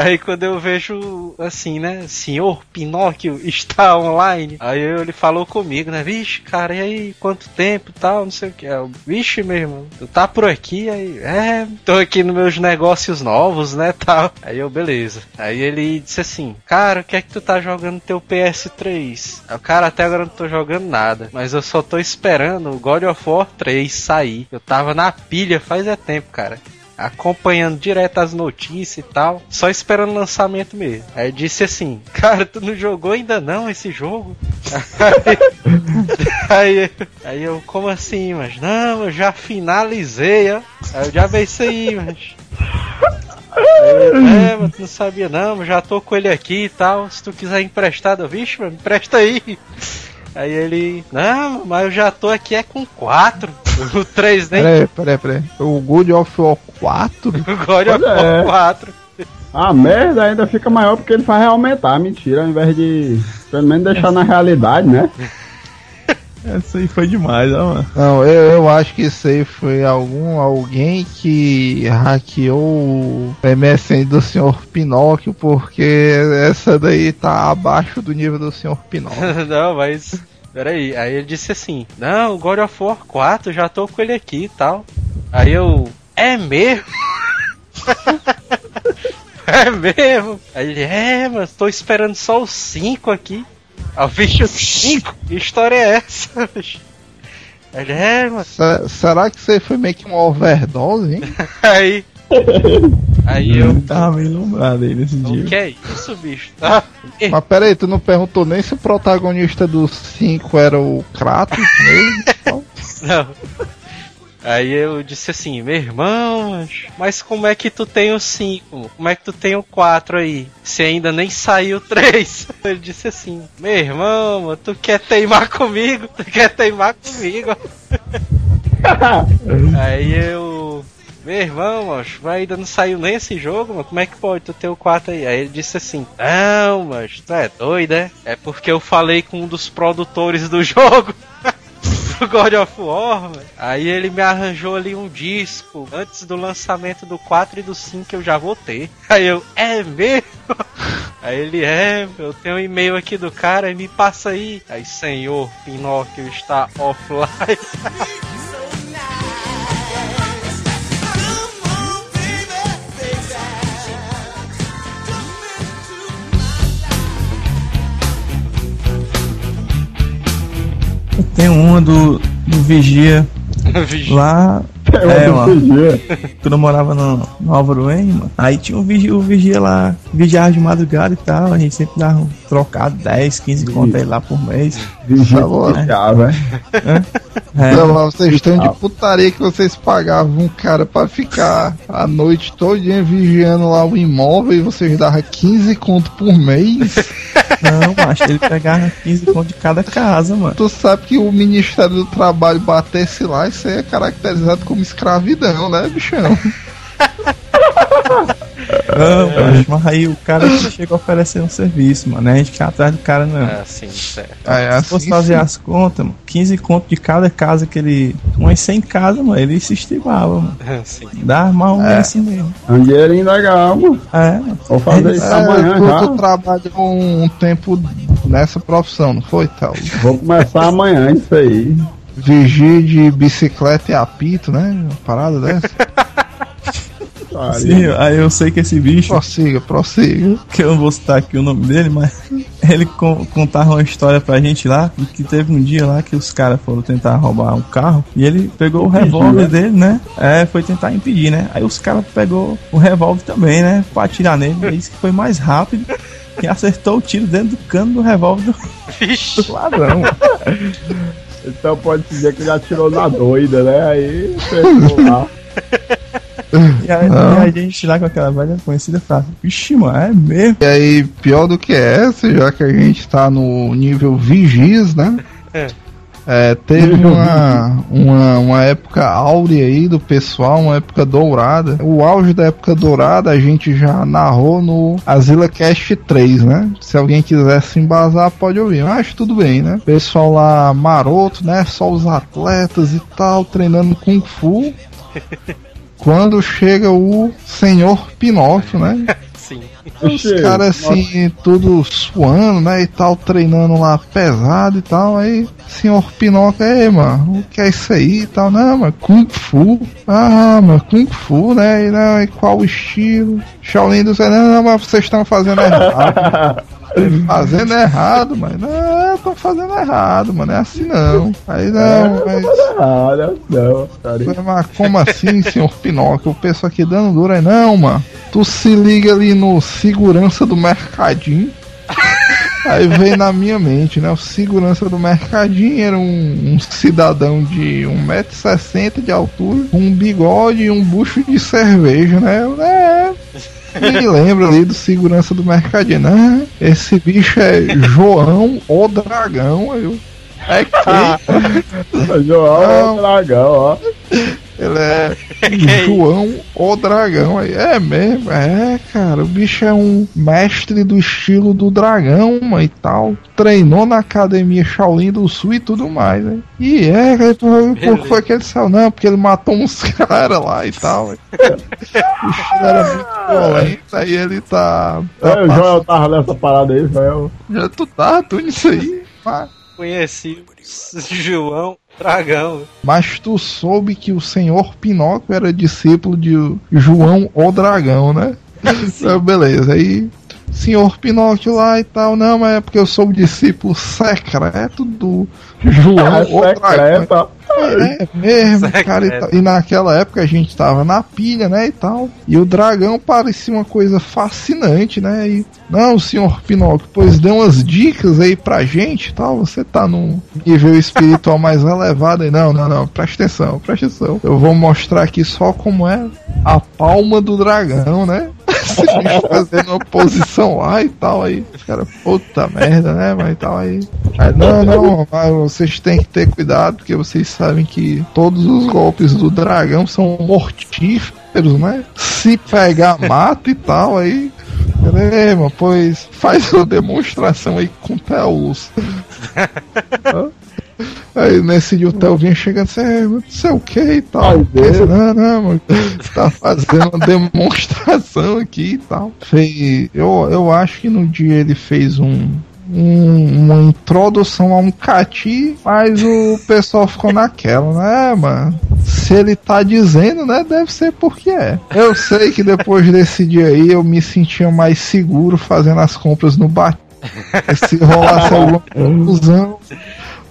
Aí quando eu vejo assim, né? Senhor Pinóquio está online. Aí ele falou comigo, né? Vixe, cara, e aí, quanto tempo tal, não sei o que. Eu, Vixe, meu irmão, tu tá por aqui? Aí, é, tô aqui nos meus negócios novos, né? Tal. Aí eu, beleza. Aí ele disse assim, cara, o que é que tu tá jogando teu PS3? Aí, cara, até agora não tô jogando nada. Mas eu só tô esperando o God of War 3 sair. Eu tava na pilha faz é tempo, cara acompanhando direto as notícias e tal, só esperando o lançamento mesmo. Aí disse assim: (laughs) Cara, tu não jogou ainda não esse jogo? aí, (laughs) aí, aí eu, como assim, mas não, eu já finalizei, ó. Aí eu já vi isso aí, mas. É, mas não sabia não, já tô com ele aqui e tal. Se tu quiser emprestado, vixe, mano, empresta aí. Aí ele, não, mas eu já tô aqui é com 4. (laughs) O 3 nem. Peraí, peraí, peraí. O God of War 4? O God of. War 4. A merda ainda fica maior porque ele faz aumentar, mentira, ao invés de pelo menos deixar na realidade, né? (laughs) Essa aí foi demais, ó, mano. Não, eu, eu acho que isso aí foi algum alguém que hackeou o MSN do Sr. Pinóquio, porque essa daí tá abaixo do nível do Sr. Pinóquio. (laughs) não, mas. Peraí, aí ele disse assim: Não, God of War 4, já tô com ele aqui e tal. Aí eu. É mesmo? (laughs) é mesmo? Aí ele: É, mas tô esperando só os 5 aqui. Eu bicho 5? Que história é essa? bicho? Ele: É, mas. Se- será que aí foi meio que uma overdose, hein? (laughs) Aí. Aí eu. Tava meio lombrado aí nesse dia. O que é isso, bicho? Tá? Mas pera aí, tu não perguntou nem se o protagonista dos 5 era o Kratos mesmo? (laughs) Não. Aí eu disse assim, meu irmão, mas como é que tu tem o 5? Como é que tu tem o 4 aí? Se ainda nem saiu o 3. (laughs) Ele disse assim, meu irmão, tu quer teimar comigo? Tu quer teimar comigo? (laughs) aí eu. Meu irmão, macho, ainda não saiu nem esse jogo, mano. Como é que pode tu ter o 4 aí? Aí ele disse assim: Não, mas tu é doido, é? É porque eu falei com um dos produtores do (laughs) jogo. Do (laughs) God of War, mano. Aí ele me arranjou ali um disco. Antes do lançamento do 4 e do 5 eu já vou ter. (laughs) Aí eu, é mesmo? (laughs) Aí ele é, eu tenho um e-mail aqui do cara e me passa aí. Aí, senhor, Pinóquio está offline. Tem uma do, do Vigia (laughs) lá. É, mano. Quando eu morava no, no Álvaro N, mano. Aí tinha o vigia, o vigia lá, vigiava de madrugada e tal. A gente sempre dava um trocado 10, 15 contas aí lá por mês. Vigia bom. já, velho. É, Não, mas vocês estão de putaria que vocês pagavam um cara pra ficar a noite todinha vigiando lá o imóvel e vocês davam 15 conto por mês. não, macho, ele pegava 15 contas de cada casa, mano. Tu sabe que o Ministério do Trabalho batesse lá, isso aí é caracterizado como escravidão, né, bichão? (laughs) Não, macho, mas aí o cara que chega oferecendo um serviço, mano. né? A gente quer atrás do cara, não. É assim, certo. Aí, Se fosse assim, fazer sim. as contas, mano, 15 conto de cada casa que ele. Umas 100 casas, mano, ele se estimava, mano. Assim. Dá mais ou menos assim mesmo. É um dinheirinho legal, mano. É, mano. Vou fazer isso É, amanhã tu, já. tu trabalhou um tempo nessa profissão, não foi, tal? Vou começar amanhã isso aí. Vigia de bicicleta e apito, né? Uma parada dessa. (laughs) Sim, aí eu sei que esse bicho, Prossiga, prossiga. que eu não vou citar aqui o nome dele, mas (laughs) ele con- contava uma história pra gente lá, que teve um dia lá que os caras foram tentar roubar um carro, e ele pegou o revólver dele, né? É, foi tentar impedir, né? Aí os caras pegou o revólver também, né? Pra atirar nele, e disse que foi mais rápido. E acertou o tiro dentro do cano do revólver do, Vixe. do (laughs) ladrão. Então pode dizer que ele atirou na doida, né? Aí pegou lá. (laughs) E aí, e a gente lá com aquela velha conhecida frase: Vixe, mano, é mesmo? E aí, pior do que essa, já que a gente tá no nível vigias, né? É. É, teve uma, uma, uma época áurea aí do pessoal, uma época dourada. O auge da época dourada a gente já narrou no Asila Cast 3, né? Se alguém quiser se embasar, pode ouvir. Mas tudo bem, né? Pessoal lá maroto, né? Só os atletas e tal, treinando Kung Fu. (laughs) Quando chega o senhor Pinóquio, né? Sim. Os caras assim, tudo suando, né? E tal, treinando lá pesado e tal. Aí, senhor Pinóquio, aí, mano, o que é isso aí e tal? Não, mano, Kung Fu. Ah, mano, Kung Fu, né? E, não, e qual o estilo? Shaolin do Zen, não, não, mas vocês estão fazendo errado. fazendo errado, mano. Não, estão fazendo errado, mano. É assim não. Aí não, mas. Ah, não, não, cara. Mas como assim, senhor Pinóquio? O pessoal aqui dando duro aí, não, mano. Tu se liga ali no segurança do mercadinho. Aí veio na minha mente, né? O segurança do mercadinho era um, um cidadão de 1,60m de altura, com um bigode e um bucho de cerveja, né? É. Me (laughs) lembro ali do segurança do mercadinho, né? Esse bicho é João o Dragão. aí Eu, é que (laughs) João o dragão, ó. Ele é (laughs) João o Dragão. aí. É mesmo? É, cara. O bicho é um mestre do estilo do dragão mano, e tal. Treinou na academia Shaolin do Sul e tudo mais. Né? E é, cara, por, que foi que ele saiu? Não, porque ele matou uns (laughs) caras lá e tal. O estilo era muito violento. Aí ele tá. tá É, o Joel tava nessa parada aí, Joel. Já tu tá, tu nisso aí. Mas, Conheci o João Dragão. mas tu soube que o senhor Pinóquio era discípulo de João o Dragão, né? (laughs) Então, beleza, aí senhor Pinóquio lá e tal, não, mas é porque eu sou o discípulo secreto do João É secreta. É mesmo, cara. E, e naquela época a gente tava na pilha, né, e tal. E o dragão parecia uma coisa fascinante, né? E, não, senhor Pinóquio, pois dê umas dicas aí pra gente e tal. Você tá num nível espiritual (laughs) mais elevado aí. Não, não, não, presta atenção, presta atenção. Eu vou mostrar aqui só como é a palma do dragão, né? Fazendo uma posição lá e tal aí. Os caras, puta merda, né? Mas tal aí. Aí, não, não, vocês têm que ter cuidado, porque vocês sabem que todos os golpes do dragão são mortíferos, né? Se pegar, mata e tal aí. Beleza, pois faz uma demonstração aí com o Teus. (laughs) Aí nesse dia o Theo vinha chegando assim, "É, não sei o que e tal. Ai, Deus. Não, não, mano, tá fazendo uma demonstração aqui e tal. Fez, eu, eu acho que no dia ele fez um, um- uma introdução a um cati, mas o pessoal ficou naquela, né, mano? Se ele tá dizendo, né, deve ser porque é. Eu sei que depois desse dia aí eu me sentia mais seguro fazendo as compras no bar. (laughs) Se rolasse alguma confusão,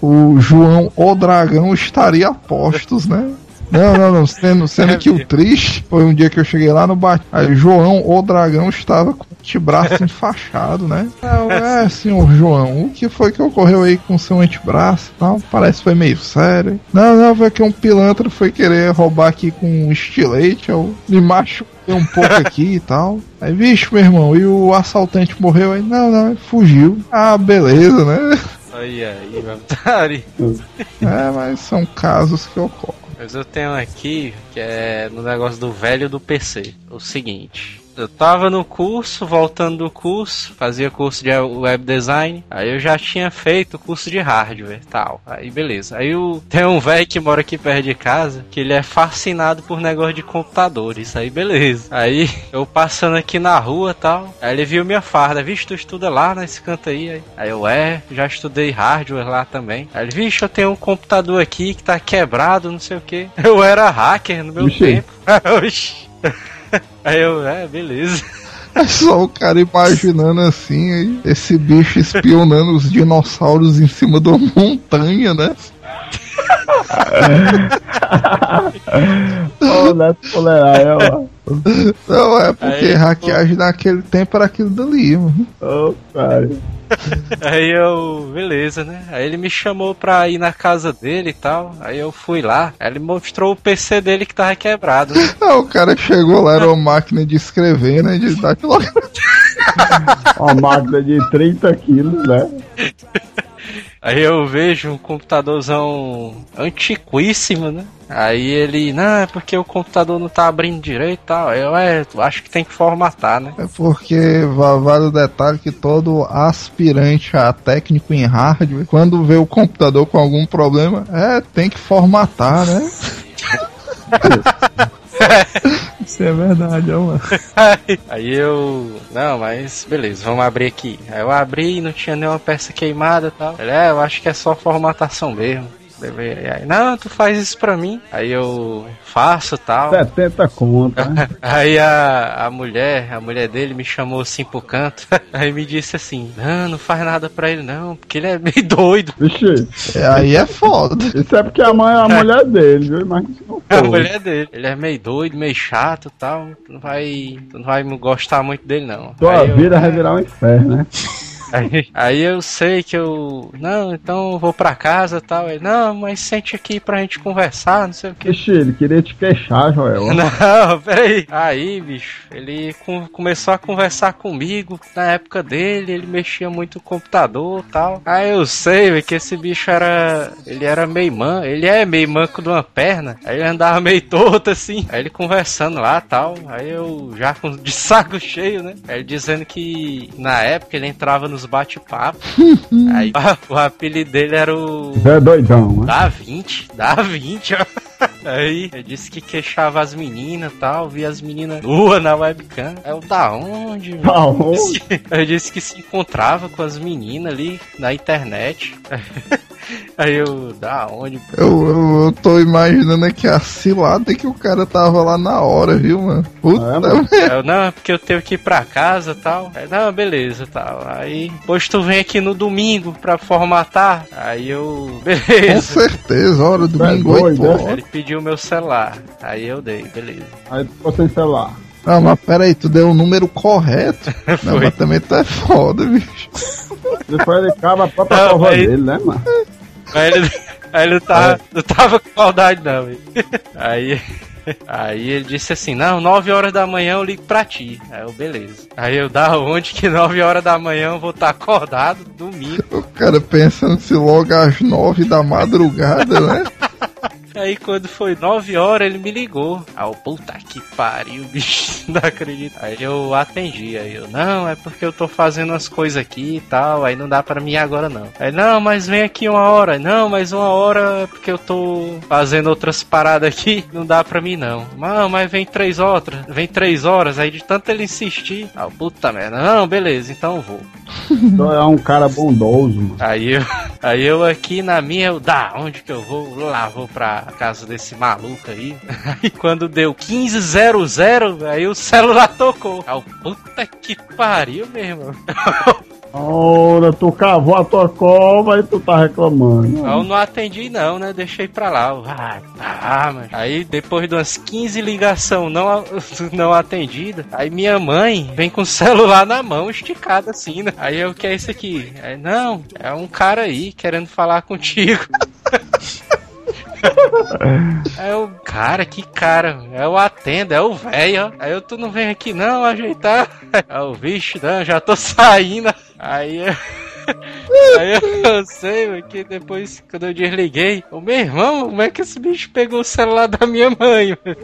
o João o Dragão estaria a postos, né? Não, não, não. Sendo, sendo que o triste foi um dia que eu cheguei lá no bar. Aí João o Dragão estava com o antebraço (laughs) enfaixado, né? Não, é, senhor João, o que foi que ocorreu aí com seu antebraço e tal? Parece que foi meio sério. Não, não, foi que um pilantra foi querer roubar aqui com um estilete. Eu me machuquei um pouco (laughs) aqui e tal. Aí, vixe, meu irmão, e o assaltante morreu aí? Não, não, fugiu. Ah, beleza, né? Aí, aí, Vantari. (laughs) É, mas são casos que ocorrem. Mas eu tenho aqui, que é no negócio do velho do PC. O seguinte. Eu tava no curso, voltando do curso, fazia curso de web design, aí eu já tinha feito o curso de hardware e tal. Aí beleza. Aí eu, tem um velho que mora aqui perto de casa, que ele é fascinado por negócio de computadores. Aí beleza. Aí (laughs) eu passando aqui na rua e tal, aí ele viu minha farda, vixe, tu estuda lá nesse canto aí. Aí, aí eu, é, já estudei hardware lá também. Aí ele, vixe, eu tenho um computador aqui que tá quebrado, não sei o que. Eu era hacker no meu Vixe. tempo. (laughs) (laughs) Aí eu, é, beleza. É só o cara imaginando assim, aí, esse bicho espionando os dinossauros em cima de uma montanha, né? (laughs) Ô, Neto Polerar, Não, é porque Aí, hackeagem naquele tempo era aquilo dali, mano. Ô, cara. (laughs) Aí eu, beleza, né? Aí ele me chamou pra ir na casa dele e tal. Aí eu fui lá. Aí ele mostrou o PC dele que tava quebrado. né? (laughs) Ah, o cara chegou lá, era uma máquina de escrever, né? De (laughs) datilografia. Uma máquina de 30 quilos, né? Aí eu vejo um computadorzão antiquíssimo, né? Aí ele, não, é porque o computador não tá abrindo direito e tal. Eu, é, acho que tem que formatar, né? É porque va- vale o detalhe que todo aspirante a técnico em hardware, quando vê o computador com algum problema, é, tem que formatar, né? (laughs) (laughs) Isso é verdade, ó, mano. (laughs) Aí eu. Não, mas beleza, vamos abrir aqui. Aí eu abri e não tinha nenhuma peça queimada e tal. Ele, é, eu acho que é só formatação mesmo. Deve- Aí, não, tu faz isso pra mim. Aí eu faço tal. 70 conto, né? (laughs) Aí a, a mulher, a mulher dele me chamou assim pro canto. (laughs) Aí me disse assim: Não, não faz nada pra ele não, porque ele é meio (laughs) doido. Vixe, É, aí é foda. isso é porque a mãe é a mulher dele, viu? Mas não A foi. mulher dele. Ele é meio doido, meio chato e tal. Tu não vai. Tu não vai gostar muito dele, não. Tua Aí eu- vida vai virar um inferno, né? Aí, aí eu sei que eu. Não, então eu vou pra casa e tal. Ele, não, mas sente aqui pra gente conversar, não sei o que. Vixe, ele queria te queixar, Joel. (laughs) Não, peraí. Aí, bicho, ele com- começou a conversar comigo. Na época dele, ele mexia muito no computador e tal. Aí eu sei, que esse bicho era. Ele era meio man. Ele é meio manco de uma perna. Aí ele andava meio torto assim. Aí ele conversando lá tal. Aí eu já com, de saco (laughs) cheio, né? Aí ele dizendo que na época ele entrava nos bate-papos. Aí (laughs) o apelido dele era o. É doidão, né? Dá 20, dá 20, ó. Aí, eu disse que queixava as meninas e tal, via as meninas nuas na webcam. Aí eu, da onde? mano?" Da onde? (laughs) Eu disse que se encontrava com as meninas ali na internet. (laughs) Aí eu, da onde? Eu, eu, eu tô imaginando aqui a cilada que o cara tava lá na hora, viu, mano? Puta É, mano. merda. Eu, não, é porque eu tenho que ir pra casa e tal. Aí, não, beleza tal. Aí, depois tu vem aqui no domingo pra formatar. Aí eu, (laughs) Com beleza. certeza, hora domingo, É 8 doido, é? horas. Ele pediu meu celular. Aí eu dei, beleza. Aí tu ficou sem celular. Ah, mas peraí, tu deu o número correto. (laughs) Não, mas também tu é foda, bicho. Depois ele cava a própria Não, mas- dele, né, mano? Aí ele, aí ele não, tava, não tava com maldade, não. velho. Aí, aí ele disse assim: Não, 9 horas da manhã eu ligo pra ti. Aí eu, beleza. Aí eu, da onde que 9 horas da manhã eu vou estar acordado domingo? O cara pensando se logo às 9 da madrugada, né? Aí quando foi 9 horas ele me ligou. Ah, o puta que pariu, (laughs) bicho, não acredito. Aí eu atendi, aí eu, não, é porque eu tô fazendo as coisas aqui e tal, aí não dá pra mim agora não. Aí, não, mas vem aqui uma hora. Não, mas uma hora é porque eu tô fazendo outras paradas aqui, (laughs) não dá pra mim não. Não, mas vem três horas, vem três horas, aí de tanto ele insistir. Ah, puta merda, não, beleza, então eu vou. Então é um cara bondoso, mano. Aí eu, (laughs) aí eu aqui na minha, eu, da onde que eu vou? Lá vou pra casa desse maluco aí. Aí (laughs) quando deu 1500, aí o celular tocou. Aí eu, puta que pariu, meu irmão. Ora, tu cavou a tua cova e tu tá reclamando. Eu não atendi não, né? Deixei pra lá. Ah, tá, mano. Aí depois de umas 15 ligação não, a- (laughs) não atendida, aí minha mãe vem com o celular na mão, esticado assim, né? Aí eu, o que é isso aqui? Aí, não, é um cara aí querendo falar contigo. (laughs) (laughs) Aí eu, cara, que cara, é o atendo, é o velho, ó. Aí eu, tu não vem aqui não ajeitar. (laughs) Aí o bicho, não, já tô (laughs) saindo. Aí eu. Aí eu sei, mano, que depois, quando eu desliguei, o meu irmão, como é que esse bicho pegou o celular da minha mãe? mano?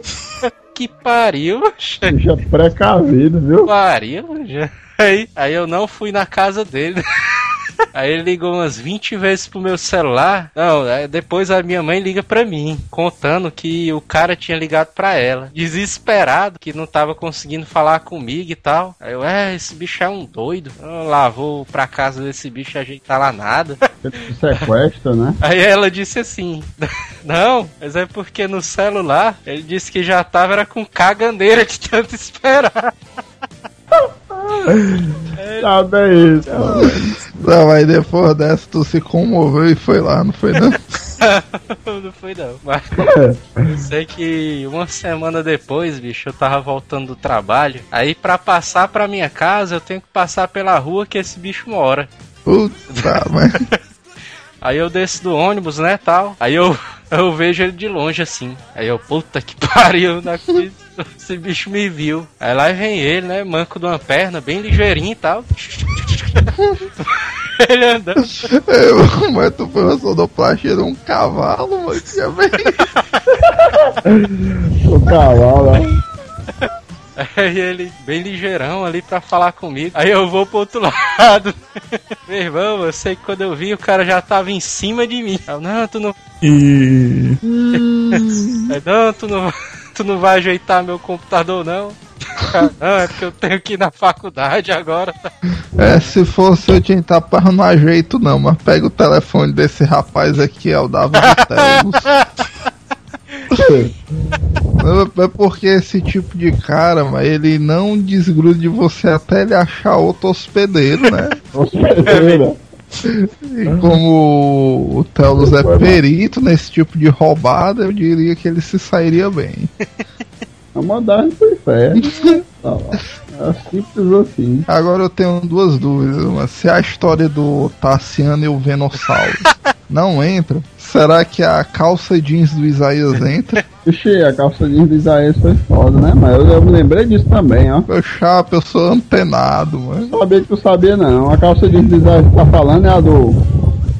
Que pariu. Bicho é precavido, viu? pariu. já. Aí, aí eu não fui na casa dele. Aí ele ligou umas 20 vezes pro meu celular. Não, depois a minha mãe liga pra mim, contando que o cara tinha ligado pra ela. Desesperado, que não tava conseguindo falar comigo e tal. Aí eu, é, esse bicho é um doido. Eu lá vou pra casa desse bicho ajeitar lá nada. Sequestra, né? (laughs) Aí ela disse assim: (laughs) Não, mas é porque no celular ele disse que já tava era com caganeira de tanto esperar. (laughs) (laughs) Já bem isso. Não, aí depois dessa tu se comoveu e foi lá, não foi não? (laughs) não foi não. Mas eu sei que uma semana depois, bicho, eu tava voltando do trabalho. Aí pra passar pra minha casa, eu tenho que passar pela rua que esse bicho mora. Puta, (laughs) mas. Aí eu desço do ônibus, né, tal. Aí eu, eu vejo ele de longe assim. Aí eu, puta que pariu, não acredito. Esse bicho me viu. Aí lá vem ele, né, manco de uma perna, bem ligeirinho e tal. (laughs) ele andando. Eu, mas tu foi uma sonoplastia de um cavalo, mano. que é bem- O (laughs) cavalo, né? Aí ele, bem ligeirão ali pra falar comigo. Aí eu vou pro outro (laughs) lado. Meu irmão, eu sei que quando eu vi o cara já tava em cima de mim. Eu, não, tu não. E. Aí, não, tu não. Tu não vai ajeitar meu computador, não. Não, é porque eu tenho que ir na faculdade agora. É, se fosse eu tinha tapar no ajeito não, mas pega o telefone desse rapaz aqui, é o Davi Telos. É- É porque esse tipo de cara, mas ele não desgruda de você até ele achar outro hospedeiro, né? Hospedeira. E como o Telos é perito nesse tipo de roubada, eu diria que ele se sairia bem. (laughs) A mandar pro inferno. Tá. É simples assim. Agora eu tenho duas dúvidas, mas se a história do Tassiano e o Venossauro (laughs) não entra, será que a calça jeans do Isaías entra? Ixi, a calça jeans do Isaías foi foda, né? Mas eu, eu me lembrei disso também, ó. Meu chapa, eu sou antenado, mano. Não sabia que tu sabia, não. A calça jeans do Isaías que tá falando é a do.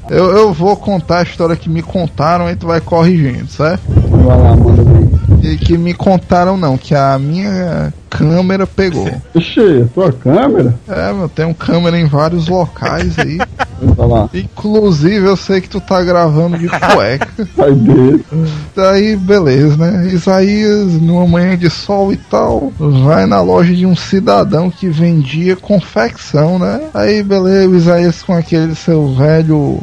Eu, eu vou contar a história que me contaram e tu vai corrigindo, certo? Vai lá, manda ver. E que me contaram não, que a minha câmera pegou. (laughs) Ixi, tua câmera? É, meu, tem um câmera em vários locais aí. Inclusive eu sei que tu tá gravando de cueca. (laughs) Ai, Deus. Daí, beleza, né? Isaías, numa manhã de sol e tal, vai na loja de um cidadão que vendia confecção, né? Aí, beleza, o Isaías com aquele seu velho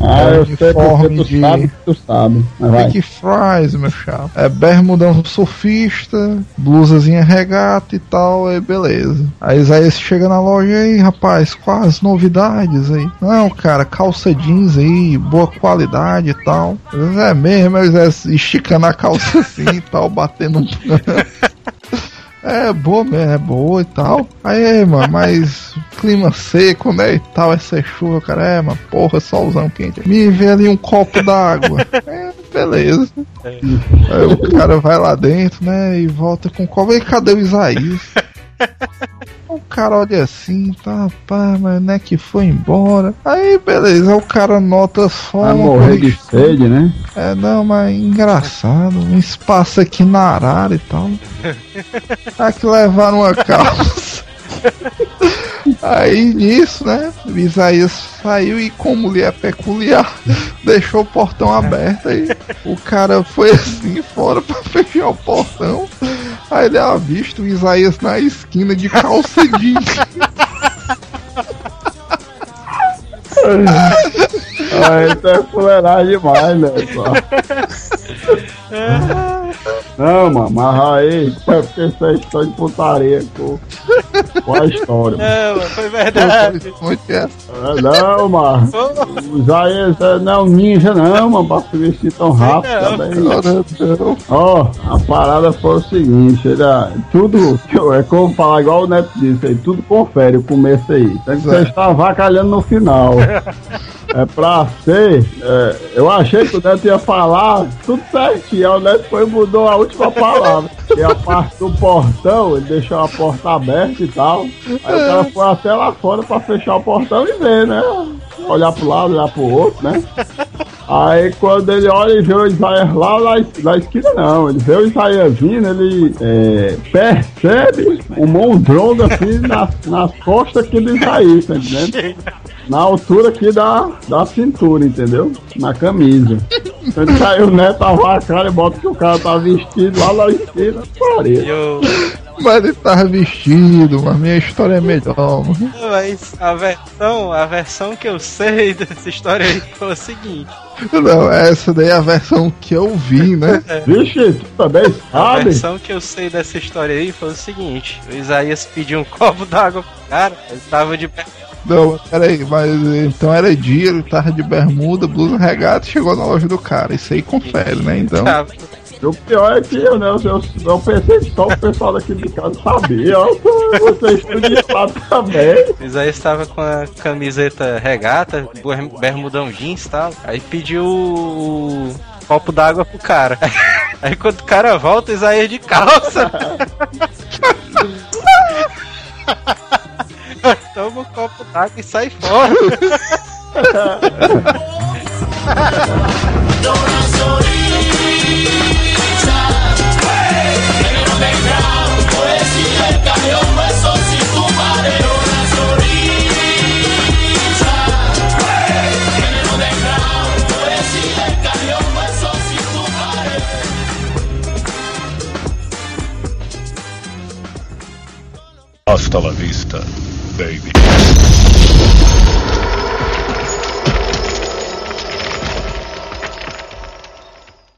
Ah, É eu sei porque tu de- sabe tu sabe. Big Fries, meu chapa. É bermudão surfista, blusazinha regata e tal, aí beleza. Aí Isaías chega na loja aí, rapaz, quais novidades aí? Não, cara, calça jeans aí, boa qualidade e tal. É mesmo, é esticando a calça assim e tal, batendo um. (laughs) É boa mesmo, é boa e tal. Aí, mano, mas clima seco, né? E tal, essa chuva, cara. É, mano, porra, solzão quente. Me vê ali um copo d'água. (laughs) É, beleza. Aí o cara vai lá dentro, né? E volta com o copo. E cadê o Isaías? O cara olha assim, tá, rapaz, mas não é que foi embora. Aí, beleza, o cara nota só Vai morrer de sede, né? é, não, mas engraçado. Um espaço aqui na arara e tal. Aí (laughs) que levaram uma calça. Aí nisso, né? O Isaías saiu e, como lhe é peculiar, (laughs) deixou o portão aberto. Aí o cara foi assim fora pra fechar o portão. Aí ele avista o Isaías na esquina de calça jeans. Aí tu é fuleiragem demais, né? Só. (laughs) Não, mano, mas aí é porque isso é história de putaria com, com a história. mano. Não, mano, foi verdade. (laughs) É? É, não, mano. O Isaías é, não é um ninja, não, mano, pra se vestir tão rápido Não. também. Ó, a parada foi o seguinte, era tudo, (laughs) é como falar igual o Neto disse aí, tudo confere o começo aí. Tem que você está avacalhando no final. (laughs) É pra ser, é, eu achei que o Neto ia falar tudo certinho, aí o Neto foi e mudou a última palavra. E a parte do portão, ele deixou a porta aberta e tal. Aí o cara foi até lá fora pra fechar o portão e ver, né? Olhar pro lado, olhar pro outro, né? Aí quando ele olha e vê o Isaías lá, lá na esquina não, ele vê o Isaías vindo, ele é, percebe o mondrongo assim nas, nas costas aqui do Isaías, tá entendendo? Na altura aqui da, da cintura, entendeu? Na camisa. Então ele saiu o neto a cara e bota que o cara tá vestido lá na esquina, parede. Eu, Mas ele tava vestido, mas minha história é melhor, mano. mas a versão, a versão que eu sei dessa história aí foi o seguinte. Não, essa daí é a versão que eu vi, né? (laughs) Vixe, tu também A sabe? versão que eu sei dessa história aí foi o seguinte: o Isaías pediu um copo d'água pro cara, ele tava de pé. Não, peraí, mas então era dia, ele tava de bermuda, blusa regata e chegou na loja do cara. Isso aí confere, né? Então. tava- O pior é que eu, né, eu, eu, pensei que só o pessoal daqui de casa sabia. Ó, Vocês estudiaram também. O Isaías estava com a camiseta regata, ber- bermudão jeans e tal. Aí pediu o copo d'água pro cara. (laughs) Aí quando o cara volta, Isaías de calça. (laughs) (laughs) Toma o copo d'água e sai fora. Hasta la vista, baby.